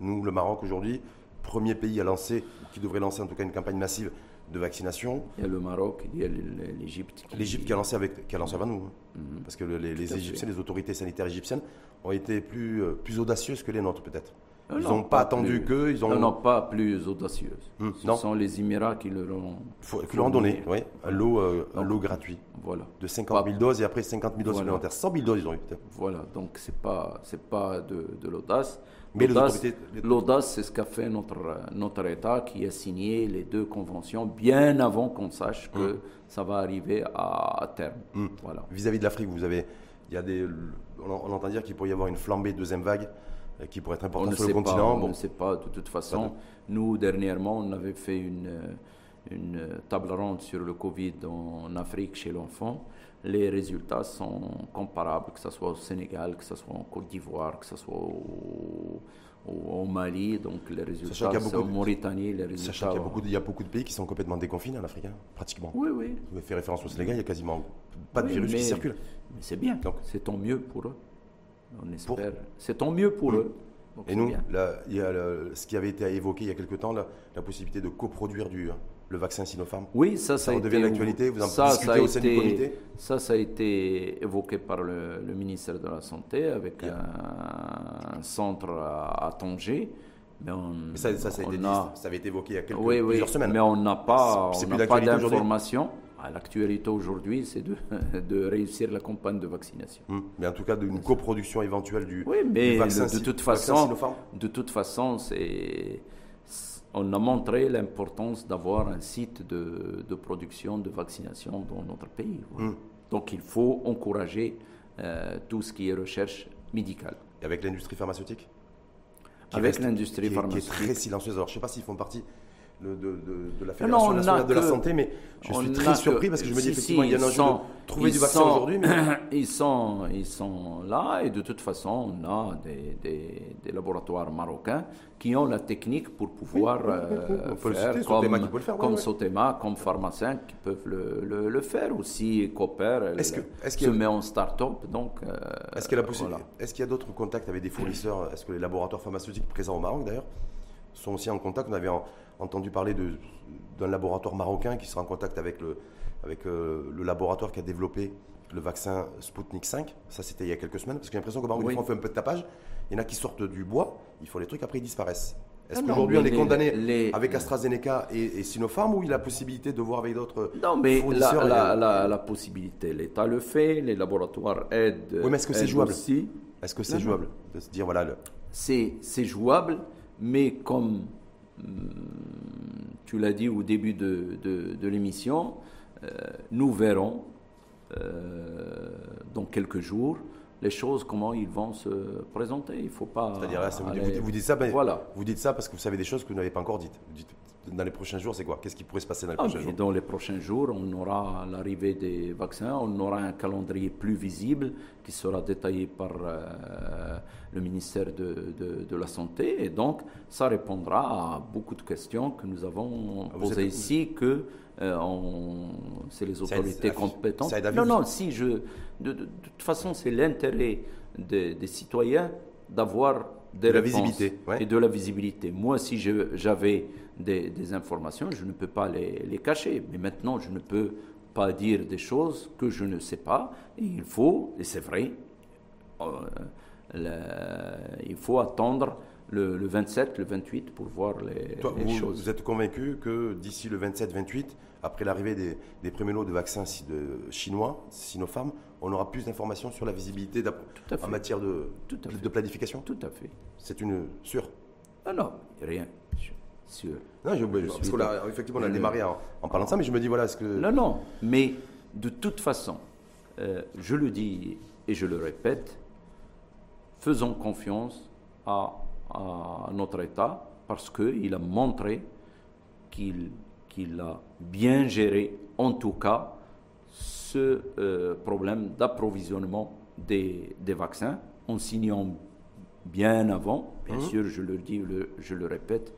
nous, le Maroc aujourd'hui, premier pays à lancer, qui devrait lancer en tout cas une campagne massive de vaccination. Il y a le Maroc, il y a l'Égypte. L'Égypte qui a lancé avec, qui a lancé avant nous. Hein. Mhm. Parce que les, les Égyptiens, les autorités sanitaires égyptiennes ont été plus, euh, plus audacieuses que les nôtres peut-être. Ils n'ont pas, attendu que. Ils ont... Non, pas plus audacieuses. Hmm, Ce sont les Émirats qui leur ont, qui leur ont donné oui, un lot, euh, un lot gratuit. Voilà. De 50 000 doses et après 50 000 doses supplémentaires. 100 000 doses, ils ont eu peut-être. Voilà, donc ce n'est pas, pas de, de l'audace. Mais l'audace, c'est ce qu'a fait notre, notre État qui a signé les deux conventions bien avant qu'on sache que hmm. ça va arriver à, terme. Hmm. Voilà. Vis-à-vis de l'Afrique, vous avez, il y a des, on, entend dire qu'il pourrait y avoir une flambée deuxième vague euh, qui pourrait être importante sur le continent. on ne sait pas. De toute façon, nous dernièrement, on avait fait une, une table ronde sur le Covid en Afrique chez l'enfant les résultats sont comparables, que ce soit au Sénégal, que ce soit en Côte d'Ivoire, que ce soit au, Mali, donc les résultats, en Mauritanie, les résultats... Sachant qu'il y, a beaucoup de, y a beaucoup de pays qui sont complètement déconfinés en Afrique, hein, pratiquement. Oui, oui. Vous avez fait référence au Sénégal, il n'y a quasiment pas de virus qui circule. Mais c'est bien, c'est tant mieux pour eux. On espère. C'est tant mieux pour mmh. eux. Et nous, il y a ce qui avait été évoqué il y a quelque temps, la, la possibilité de coproduire du, le vaccin Sinopharm Oui, ça, ça, ça devient l'actualité. Vous en ça, discutez au sein du comité Ça, ça a été évoqué par le, ministère de la Santé avec un, centre à, Tanger. Mais, ça, ça, ça, a été ça avait été évoqué il y a quelques, plusieurs semaines. Mais on n'a pas, pas d'informations. L'actualité aujourd'hui, c'est de, de, réussir la campagne de vaccination. Hum, mais en tout cas, d'une coproduction éventuelle du, oui, mais vaccin, de, toute façon, de toute façon, c'est on a montré l'importance d'avoir un site de, production de vaccination dans notre pays. Hmm. Donc il faut encourager euh, tout ce qui est recherche médicale. Et avec l'industrie pharmaceutique Avec l'industrie pharmaceutique. Qui est très silencieuse. Alors je ne sais pas s'ils font partie de, de, la Fédération nationale de la santé, mais je suis très surpris parce que je me dis effectivement il y a un enjeu de trouver du vaccin aujourd'hui. Ils, sont, ils sont là et de toute façon on a des, des, laboratoires marocains qui ont la technique pour pouvoir faire comme, Sotema, comme Pharmacien qui peuvent le, le, faire aussi, coopèrent, est-ce que, est-ce se met en start-up. Donc, euh, est-ce qu'il y a, est qu'il y a d'autres contacts avec des fournisseurs? Est-ce que les laboratoires pharmaceutiques présents au Maroc d'ailleurs sont aussi en contact? On avait entendu parler d'un laboratoire marocain qui sera en contact avec, le, avec euh, le laboratoire qui a développé le vaccin Sputnik 5. Ça, c'était il y a quelques semaines. Parce que j'ai l'impression qu'au Maroc, on fait un peu de tapage. Il y en a qui sortent du bois, ils font les trucs, après ils disparaissent. Est-ce ah qu'aujourd'hui on est condamné avec AstraZeneca et, Sinopharm ou il y a la possibilité de voir avec d'autres Non, mais la, la, la, possibilité, l'État le fait, les laboratoires aident. Oui, mais est-ce que c'est jouable Est-ce que c'est jouable de se dire voilà le... C'est jouable, mais comme tu l'as dit au début de, de, l'émission, euh, nous verrons euh, dans quelques jours les choses, comment ils vont se présenter. Il faut pas. C'est-à-dire, vous, vous, dites ça, voilà. vous dites ça parce que vous savez des choses que vous n'avez pas encore dites. Vous dites, dans les prochains jours, c'est quoi? Qu'est-ce qui pourrait se passer dans les ah, prochains jours? Dans les prochains jours, on aura l'arrivée des vaccins, on aura un calendrier plus visible qui sera détaillé par euh, le ministère de, de, la Santé. Et donc, ça répondra à beaucoup de questions que nous avons ah, posées ici, que euh, c'est les autorités compétentes. Non, non, si je. De, toute façon, c'est l'intérêt des, citoyens d'avoir des de réponses la visibilité, et de la visibilité. Moi, si j'avais des, informations, je ne peux pas les, les, cacher. Mais maintenant, je ne peux pas dire des choses que je ne sais pas. Et il faut, et c'est vrai, euh, il faut attendre le, 27, le 28 pour voir les, choses. Vous êtes convaincu que d'ici le 27-28, après l'arrivée des, premiers lots de vaccins de, chinois, Sinopharm, on aura plus d'informations sur la visibilité en matière de, de planification? Tout à fait. C'est une sûre Ah non, rien. Non, je, parce qu'on effectivement, on a démarré en, parlant de ça, mais je me dis, voilà, ce que... Non, non, mais de toute façon, euh, je le dis et je le répète, faisons confiance à, notre État parce qu'il a montré qu'il a bien géré, en tout cas, ce euh, problème d'approvisionnement des, vaccins en signant bien avant, bien mmh. sûr, je le dis, je le répète,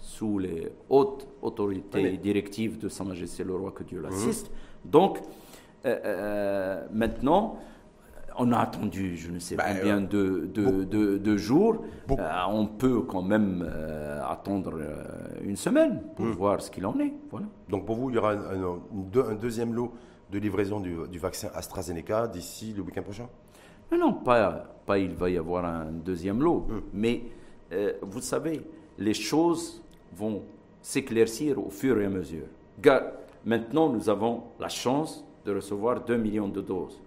sous les hautes autorités directives de Sa Majesté le Roi, que Dieu l'assiste. Mmh. Donc, euh, euh, maintenant, on a attendu, je ne sais pas ben, combien euh, de, de, jours. on peut quand même attendre une semaine pour mmh. voir ce qu'il en est. Voilà. Donc pour vous, il y aura un, deuxième lot de livraison du, du vaccin AstraZeneca d'ici le week-end prochain? Non, non, pas, pas il va y avoir un deuxième lot. Mmh. Mais vous savez, les choses vont s'éclaircir au fur et à mesure. Maintenant, nous avons la chance de recevoir 2 millions de doses.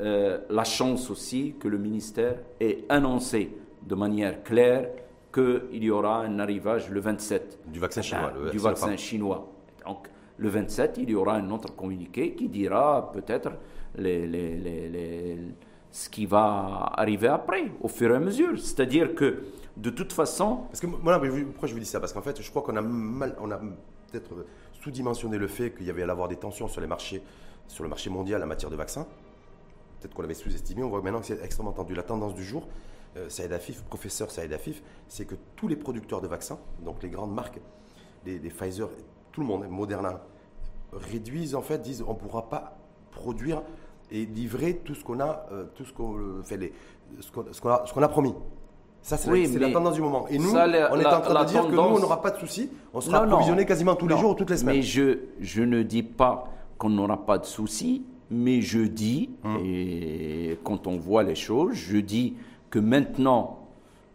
Euh, la chance aussi que le ministère ait annoncé de manière claire qu'il y aura un arrivage le 27. Du vaccin chinois. du vaccin chinois. Donc, le 27, il y aura un autre communiqué qui dira peut-être les, les, les, ce qui va arriver après, au fur et à mesure. C'est-à-dire que de toute façon. Parce que pourquoi je vous dis ça? Parce qu'en fait, je crois qu'on a mal, on a peut-être sous-dimensionné le fait qu'il y avait à avoir des tensions sur les marchés, sur le marché mondial en matière de vaccins. Peut-être qu'on l'avait sous-estimé. On voit maintenant que c'est extrêmement tendu. La tendance du jour, euh, Saïd Afif, professeur Saïd Afif, c'est que tous les producteurs de vaccins, donc les grandes marques, les, Pfizer, tout le monde, Moderna, réduisent en fait, disent on ne pourra pas produire et livrer tout ce qu'on a, euh, tout ce qu'on euh, fait, les, ce qu'on a, a, promis. Ça, c'est la, tendance du moment. Et nous, on est en train de dire que nous, on n'aura pas de soucis. On sera approvisionné quasiment tous les jours ou toutes les semaines. Mais je, je ne dis pas qu'on n'aura pas de soucis, mais je dis, hum. et quand on voit les choses, je dis que maintenant,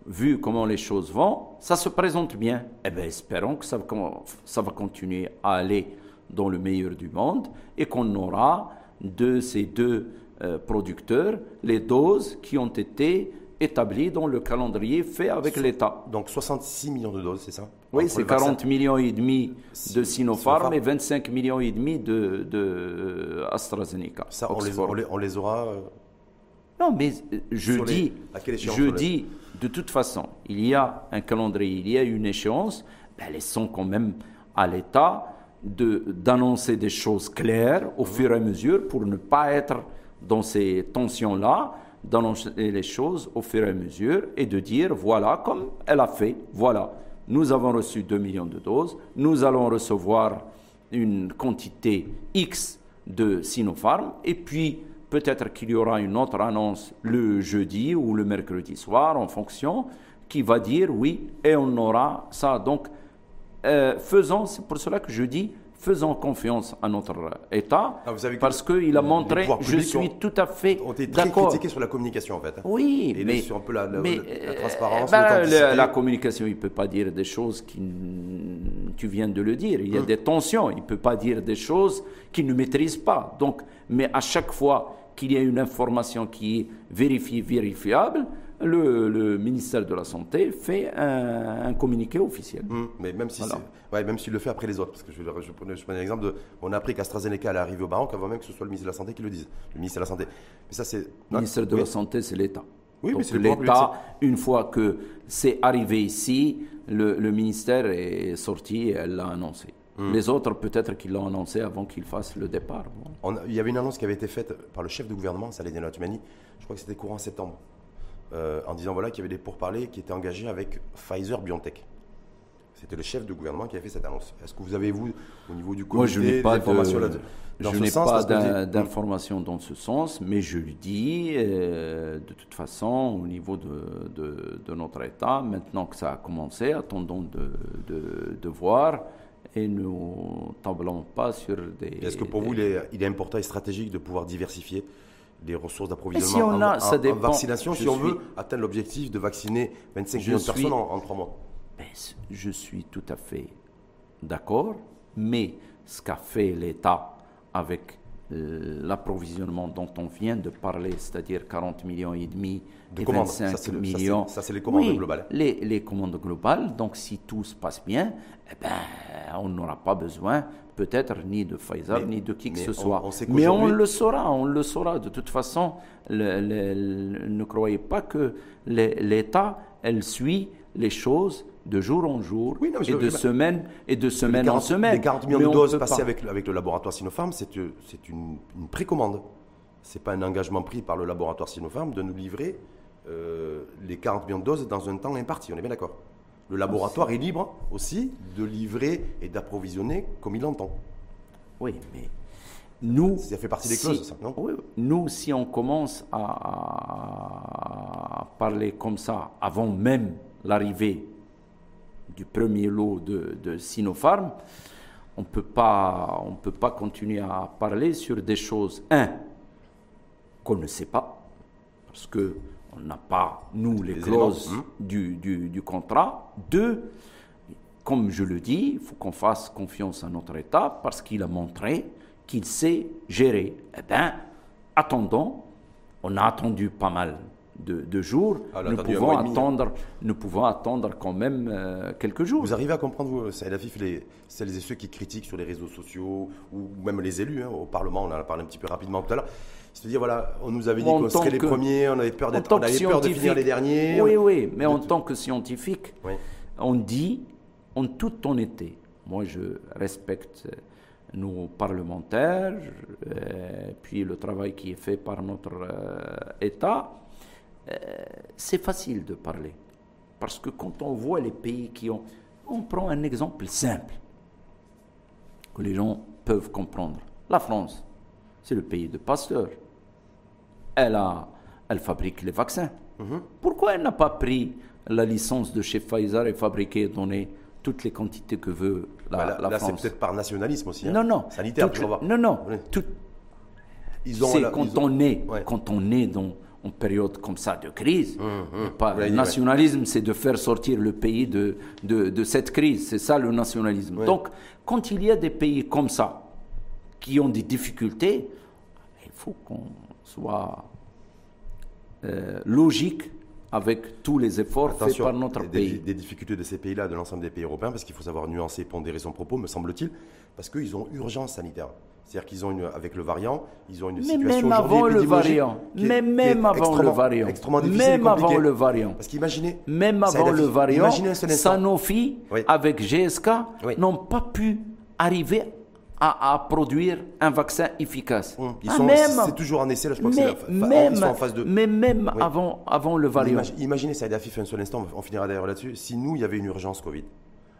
vu comment les choses vont, ça se présente bien. Eh bien, espérons que ça, ça va continuer à aller dans le meilleur du monde et qu'on aura de ces deux euh, producteurs les doses qui ont été établi dans le calendrier fait avec l'État. Donc 66 millions de doses, c'est ça? Oui, c'est 40 millions et demi de Sinopharm, et 25 millions et demi de, de AstraZeneca. Ça, on les, on les, aura euh, Non, mais euh, je dis, je dis, de toute façon, il y a un calendrier, il y a une échéance, ben, laissons quand même à l'État d'annoncer des choses claires au fur et à mesure pour ne pas être dans ces tensions-là d'annoncer les choses au fur et à mesure et de dire, voilà, comme elle a fait, voilà, nous avons reçu 2 millions de doses, nous allons recevoir une quantité X de Sinopharm, et puis peut-être qu'il y aura une autre annonce le jeudi ou le mercredi soir, en fonction, qui va dire oui, et on aura ça. Donc, euh, faisons, c'est pour cela que je dis, faisons confiance à notre État ah, parce qu'il a montré, je suis tout à fait On était très critiqué sur la communication en fait. Hein. Oui, mais sur un peu la, transparence. Ben, la, communication, il ne peut pas dire des choses qui tu viens de le dire. Il y a hum. des tensions. Il ne peut pas dire des choses qu'il ne maîtrise pas. Donc, mais à chaque fois qu'il y a une information qui est vérifiée, vérifiable, le, ministère de la Santé fait un, communiqué officiel. Hum, mais même si ouais, même s'il le fait après les autres, parce que je, je, je, prends, l'exemple de, on a appris qu'AstraZeneca allait arriver au Maroc avant même que ce soit le ministre de la Santé qui le dise. Le ministère de la Santé. Mais ça c'est. Le ministère de la Santé, c'est l'État. Oui, Donc l'État, une fois que c'est arrivé ici, le, ministère est sorti et elle l'a annoncé. Hum. Les autres, peut-être qu'ils l'ont annoncé avant qu'ils fassent le départ. il y avait une annonce qui avait été faite par le chef de gouvernement, Saladin Otmani, je crois que c'était courant septembre en disant voilà, qu'il y avait des pourparlers qui étaient engagés avec Pfizer BioNTech. C'était le chef de gouvernement qui a fait cette annonce. Est-ce que vous avez, vous, au niveau du comité, Moi, je n'ai pas d'informations de, là je n'ai pas d'informations dans ce sens, mais je le dis, euh, de toute façon, au niveau de, de, de, notre État, maintenant que ça a commencé, attendons de, de voir et ne tablons pas sur des... Est-ce que pour vous, il est, il est, important et stratégique de pouvoir diversifier les ressources d'approvisionnement si on a, en, ça dépend, vaccination, si on veut atteindre l'objectif de vacciner 25 millions de personnes en trois mois ben, je suis tout à fait d'accord, mais ce qu'a fait l'État avec euh, l'approvisionnement dont on vient de parler, c'est-à-dire 40 millions et demi de et 25 millions. Ça, c'est les commandes globales. Les, les, commandes globales. Donc, si tout se passe bien, eh ben, on n'aura pas besoin peut-être ni de Pfizer ni de qui que ce soit. mais on le saura, on le saura. De toute façon, ne croyez pas que l'État, elle suit les choses de jour en jour et, de semaine, et de semaine en semaine. Les 40 millions de doses passées avec, avec, le laboratoire Sinopharm, c'est une, une, précommande. Ce n'est pas un engagement pris par le laboratoire Sinopharm de nous livrer euh, les 40 millions de doses dans un temps imparti. On est bien d'accord Le laboratoire est libre aussi de livrer et d'approvisionner comme il l'entend. Oui, mais nous, ça fait partie des clauses, ça, non? Nous, si on commence à, parler comme ça avant même l'arrivée du premier lot de, de Sinopharm, on ne peut pas continuer à parler sur des choses, un, qu'on ne sait pas, parce que on n'a pas, nous, les, clauses hein. du, du, contrat. Deux, comme je le dis, il faut qu'on fasse confiance à notre État parce qu'il a montré qu'il sait gérer. Eh bien, attendons, on a attendu pas mal de, jours, ah, nous, pouvons attendre, nous pouvons attendre quand même euh, quelques jours. Vous arrivez à comprendre, vous, Saïd Afif, les, celles et ceux qui critiquent sur les réseaux sociaux, ou même les élus hein, au Parlement, on en a parlé un petit peu rapidement tout à l'heure, c'est-à-dire, voilà, on nous avait dit qu'on serait les premiers, on avait peur d'être, on avait peur de finir les derniers. Oui, oui, mais en tant que scientifique, on dit en toute honnêteté, moi je respecte nos parlementaires, euh, puis le travail qui est fait par notre euh, État, euh, c'est facile de parler. Parce que quand on voit les pays qui ont... On prend un exemple simple, que les gens peuvent comprendre. La France, c'est le pays de Pasteur. Elle, a, elle fabrique les vaccins. Mhm. Pourquoi elle n'a pas pris la licence de chez Pfizer et fabriqué et donné toutes les quantités que veut la, bah là, là, c'est peut-être par nationalisme aussi. Hein. Non, non. Sanitaire, Non, non. Ils ont, c'est quand, on est, quand on est dans en période comme ça de crise. Hum, hum. le nationalisme, c'est de faire sortir le pays de, de, cette crise. C'est ça le nationalisme. Donc, quand il y a des pays comme ça, qui ont des difficultés, il faut qu'on soit euh, logique avec tous les efforts faits par notre pays. Des difficultés de ces pays-là, de l'ensemble des pays européens, parce qu'il faut savoir nuancer et pondérer son propos, me semble-t-il, parce qu'ils ont urgence sanitaire. C'est-à-dire qu'ils ont une, avec le variant, ils ont une mais situation même avant le variant, mais même avant le variant, même avant le variant, parce qu'imaginez, même avant le variant, Sanofi avec GSK n'ont pas pu arriver à, produire un vaccin efficace. Ils ah, sont, c'est toujours en essai, je crois mais, que même, ils sont en phase de... Mais même avant, avant le variant. imaginez, ça a fait un seul instant, on finira d'ailleurs là-dessus, si nous, il y avait une urgence Covid,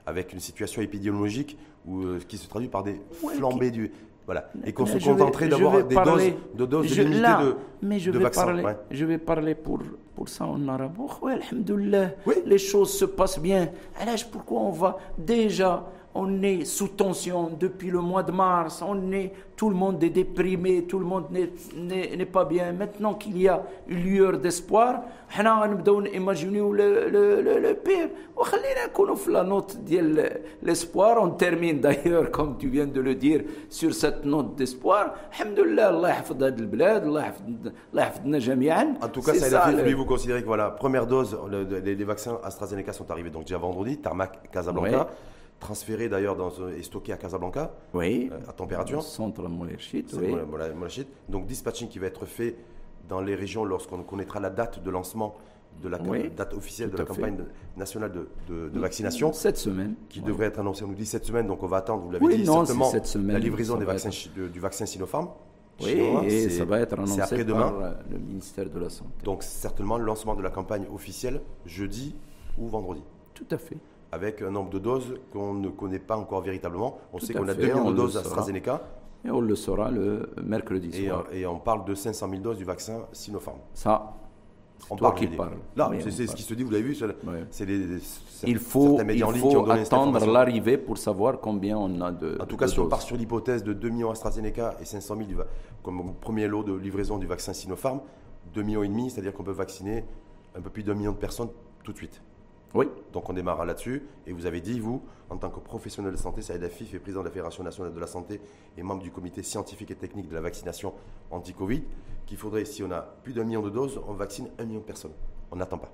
avec une situation épidémiologique où, euh, qui se traduit par des flambées du... Voilà. Et qu'on se contenterait d'avoir des doses, de doses je, là, de, mais je de vais vaccins. Parler, Je vais parler pour, pour ça en arabe. Oh, oui. les choses se passent bien. Alors, pourquoi on va déjà on est sous tension depuis le mois de mars, on est, tout le monde est déprimé, tout le monde n'est pas bien. Maintenant qu'il y a une lueur d'espoir, on imaginer le, le, le, le pire. la note de l'espoir. On termine d'ailleurs, comme tu viens de le dire, sur cette note d'espoir. Allah En tout cas, ça, ça a vous considérez que voilà, première dose, les, vaccins AstraZeneca sont arrivés donc déjà vendredi, Tarmac, Casablanca transféré d'ailleurs et stocké à Casablanca, oui, euh, à température. Centre Moulachit, oui. Donc dispatching qui va être fait dans les régions lorsqu'on connaîtra la date de lancement de la date officielle de la campagne nationale de, de, vaccination. Cette semaine. Qui devrait être annoncée, on nous dit cette semaine, donc on va attendre, vous l'avez dit, certainement, la livraison des vaccins, du vaccin Sinopharm. Oui, et ça va être annoncé par euh, le ministère de la Santé. Donc certainement le lancement de la campagne officielle jeudi ou vendredi. Tout à fait. Avec un nombre de doses qu'on ne connaît pas encore véritablement. On sait qu'on a 2 millions de doses AstraZeneca. Et on le saura le mercredi soir. Et, on parle de 500 000 doses du vaccin Sinopharm. Ça, on parle qui parle. Là, c'est ce qui se dit, vous l'avez vu, c'est il faut, il faut attendre l'arrivée pour savoir combien on a de. En tout cas, si on part sur l'hypothèse de 2 millions AstraZeneca et 500 000 comme premier lot de livraison du vaccin Sinopharm, 2 millions et demi, c'est-à-dire qu'on peut vacciner un peu plus d'un million de personnes tout de suite. Oui. Donc on démarre là-dessus. Et vous avez dit, vous, en tant que professionnel de santé, Saïd Afif est président de la Fédération nationale de la santé et membre du comité scientifique et technique de la vaccination anti-Covid, qu'il faudrait, si on a plus d'un million de doses, on vaccine un million de personnes. On n'attend pas.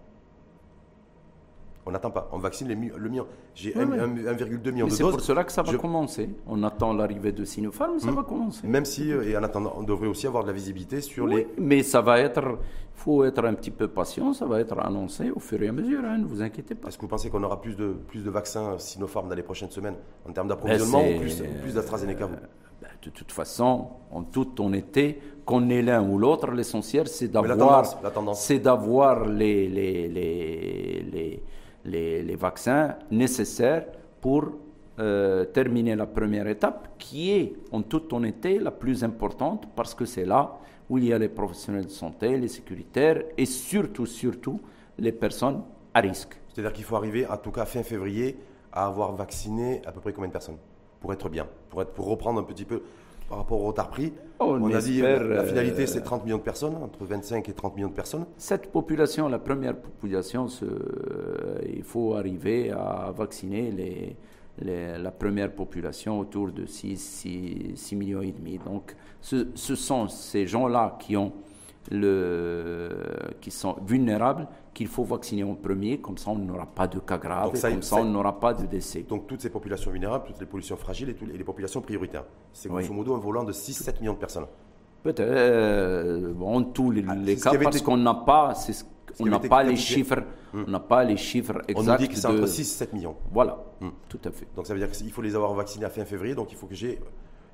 On n'attend pas. On vaccine le million. J'ai 1,2 million de doses. C'est pour cela que ça va commencer. On attend l'arrivée de Sinopharm, ça hmm. va commencer. Même si, euh, et en attendant, on devrait aussi avoir de la visibilité sur les. Mais ça va être. Il faut être un petit peu patient. Ça va être annoncé au fur et à mesure. Hein, ne vous inquiétez pas. Est-ce que vous pensez qu'on aura plus de, plus de vaccins Sinopharm dans les prochaines semaines en termes d'approvisionnement ou plus, plus d'AstraZeneca ben, de toute façon, en toute honnêteté, qu'on ait l'un ou l'autre, l'essentiel, c'est d'avoir, c'est d'avoir les, les, les les, les vaccins nécessaires pour euh, terminer la première étape, qui est en toute honnêteté la plus importante parce que c'est là où il y a les professionnels de santé, les sécuritaires et surtout, surtout les personnes à risque. C'est-à-dire qu'il faut arriver, en tout cas fin février, à avoir vacciné à peu près combien de personnes? Pour être bien, pour, être, pour reprendre un petit peu par rapport au retard pris. Oh, on, a dit la, la finalité, c'est 30 millions de personnes, entre 25 et 30 millions de personnes. Cette population, la première population, euh, il faut arriver à vacciner les, la première population autour de 6, 6, millions et demi. Donc, ce, ce sont ces gens-là qui ont le, qui sont vulnérables qu'il faut vacciner en premier, comme ça on n'aura pas de cas graves, comme ça, on n'aura pas de décès. Donc toutes ces populations vulnérables, toutes les populations fragiles et, toutes les, populations prioritaires. C'est grosso modo un volant de 6-7 millions de personnes. Peut-être, euh, en tous les, ah, cas, parce qu'on n'a pas, on n'a pas les chiffres, hmm. on n'a pas les chiffres exacts. On nous dit que c'est entre 6 et 7 millions. Voilà, hmm. tout à fait. Donc ça veut dire qu'il faut les avoir vaccinés à fin février, donc il faut que j'ai,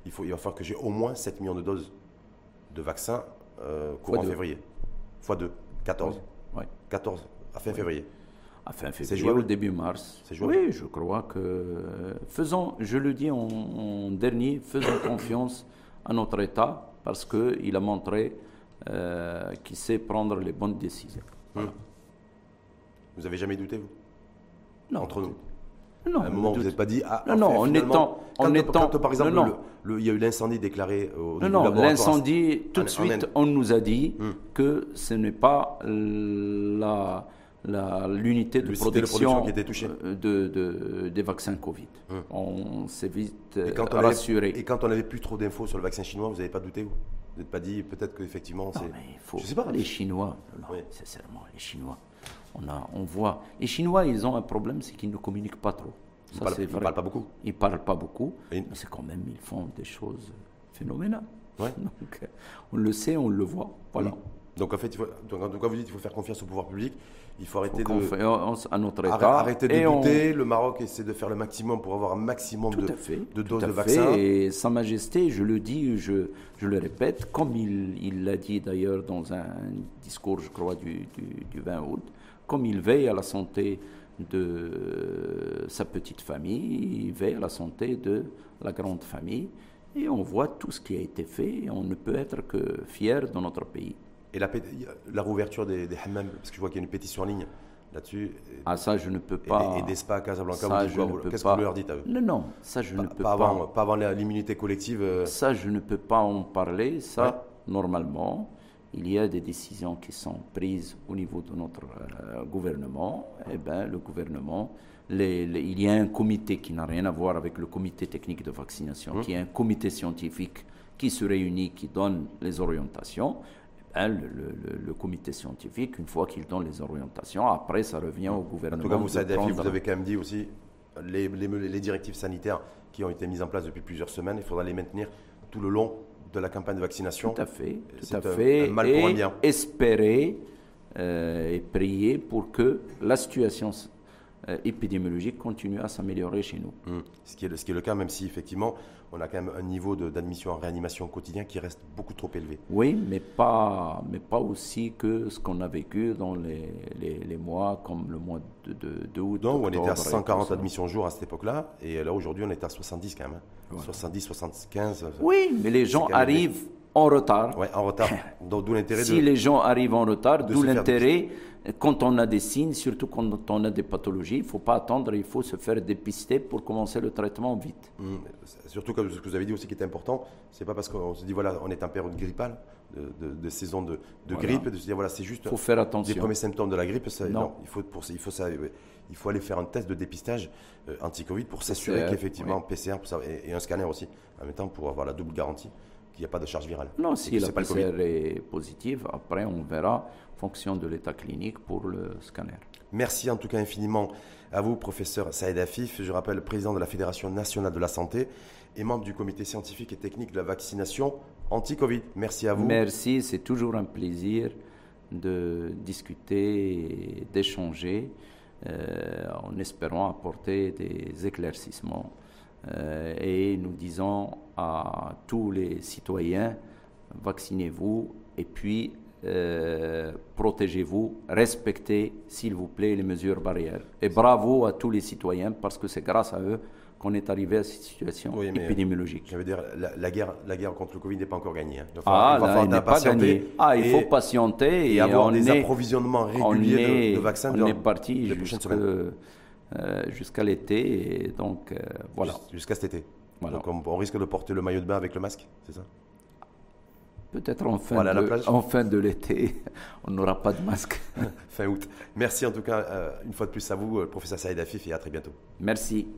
il faut, il va falloir que j'ai au moins 7 millions de doses de vaccins euh, courant février, fois 2, 14. 14, à fin février. À fin février, au début mars. Oui, je crois que. Faisons, je le dis en, dernier, faisons confiance à notre État parce qu'il a montré euh, qu'il sait prendre les bonnes décisions. Hum. Vous avez jamais douté, vous? Non. Entre nous non, à un moment, vous n'êtes pas dit. Ah, non, non, en étant. Par exemple, il y a eu l'incendie déclaré au Non, non, l'incendie, tout de suite, on nous a dit hum. que ce n'est pas la l'unité de, production qui était touchée. Euh, de, des vaccins Covid. Hum. On s'est vite et quand rassuré. et quand on n'avait plus trop d'infos sur le vaccin chinois, vous n'avez pas douté, vous? Vous n'êtes pas dit peut-être qu'effectivement c'est. Je sais pas. Les Chinois, non, sincèrement, les Chinois on, a, on voit. Les Chinois, ils ont un problème, c'est qu'ils ne communiquent pas trop. Ça, ils ne parlent, pas beaucoup. Ils ne parlent pas beaucoup, mais c'est quand même, ils font des choses phénoménales. Ouais. Donc, on le sait, on le voit. Voilà. Donc en fait, il faut, donc, cas, vous dites qu'il faut faire confiance au pouvoir public. Il faut arrêter de à notre État. Arrêter de douter. Le Maroc essaie de faire le maximum pour avoir un maximum de, de, doses de vaccins. Et Sa Majesté, je le dis, je, je le répète, comme il l'a dit d'ailleurs dans un discours, je crois, du, du, du 20 août, comme il veille à la santé de sa petite famille, il veille à la santé de la grande famille. Et on voit tout ce qui a été fait et on ne peut être que fier de notre pays. Et la, la rouverture des, des hammams, parce que je vois qu'il y a une pétition en ligne là-dessus. Ah, ça, je ne peux pas. Et, des spas à Casablanca, qu'est-ce que vous leur dites à eux Non, non, ça, je ne peux pas. Avant, pas avant l'immunité collective euh? Ça, je ne peux pas en parler. Ça, normalement, il y a des décisions qui sont prises au niveau de notre euh, gouvernement, eh ben, le gouvernement, il y a un comité qui n'a rien à voir avec le comité technique de vaccination, hum. qui est un comité scientifique qui se réunit, qui donne les orientations. Ben, le, comité scientifique, une fois qu'il donne les orientations, après ça revient au gouvernement. En tout cas, vous, savez, vous avez quand même dit aussi les, les directives sanitaires qui ont été mises en place depuis plusieurs semaines, il faudra les maintenir tout le long de la campagne de vaccination. Tout à fait, tout à fait. mal pour et bien. espérer euh, et prier pour que la situation épidémiologique continue à s'améliorer chez nous. Mmh. Ce, qui est le, ce qui est le cas, même si effectivement on a quand même un niveau d'admission en réanimation quotidien qui reste beaucoup trop élevé. Oui, mais pas, mais pas aussi que ce qu'on a vécu dans les, les, mois comme le mois de, de, août. Donc, on était à 140 admissions jour à cette époque-là, et là aujourd'hui on est à 70 quand même. 70, 75. Oui, mais les gens arrivent en retard. Oui, en retard. D'où l'intérêt Si les gens arrivent en retard, d'où l'intérêt, quand on a des signes, surtout quand on a des pathologies, il ne faut pas attendre, il faut se faire dépister pour commencer le traitement vite. Mmh. Surtout comme ce que vous avez dit aussi qui est important, c'est pas parce qu'on se dit voilà, on est en période grippale, de, de, saison de, de grippe, de se dire voilà, c'est juste faut faire attention. des premiers symptômes de la grippe. non. il, faut, pour, il, faut ça, il faut aller faire un test de dépistage euh, anti-Covid pour s'assurer qu'effectivement, PCR et, et, un scanner aussi, en même temps pour avoir la double garantie qu'il n'y a pas de charge virale. Non, si la PCR est positive, après on verra fonction de l'état clinique pour le scanner. Merci en tout cas infiniment à vous, professeur Saïd Afif. Je rappelle, président de la Fédération nationale de la santé et membre du comité scientifique et technique de la vaccination anti-Covid. Merci à vous. Merci, c'est toujours un plaisir de discuter d'échanger euh, en espérant apporter des éclaircissements. Euh, et nous disons à tous les citoyens, vaccinez-vous et puis euh, protégez-vous, respectez, s'il vous plaît, les mesures barrières. Et bravo à tous les citoyens parce que c'est grâce à eux qu'on est arrivé à cette situation épidémiologique. Je veux dire, la, guerre, la guerre contre le Covid n'est pas encore gagnée. Hein. ah, il n'est pas gagné. Ah, il faut patienter et, avoir des approvisionnements réguliers de, vaccins. On est parti euh, jusqu'à l'été, et donc euh, voilà. Jusqu'à cet été. Donc on risque de porter le maillot de bain avec le masque, c'est ça? Peut-être en fin, de, en fin de l'été, on n'aura pas de masque. fin août. Merci en tout cas, euh, une fois de plus à vous, euh, professeur Saïd Afif, et à très bientôt. Merci.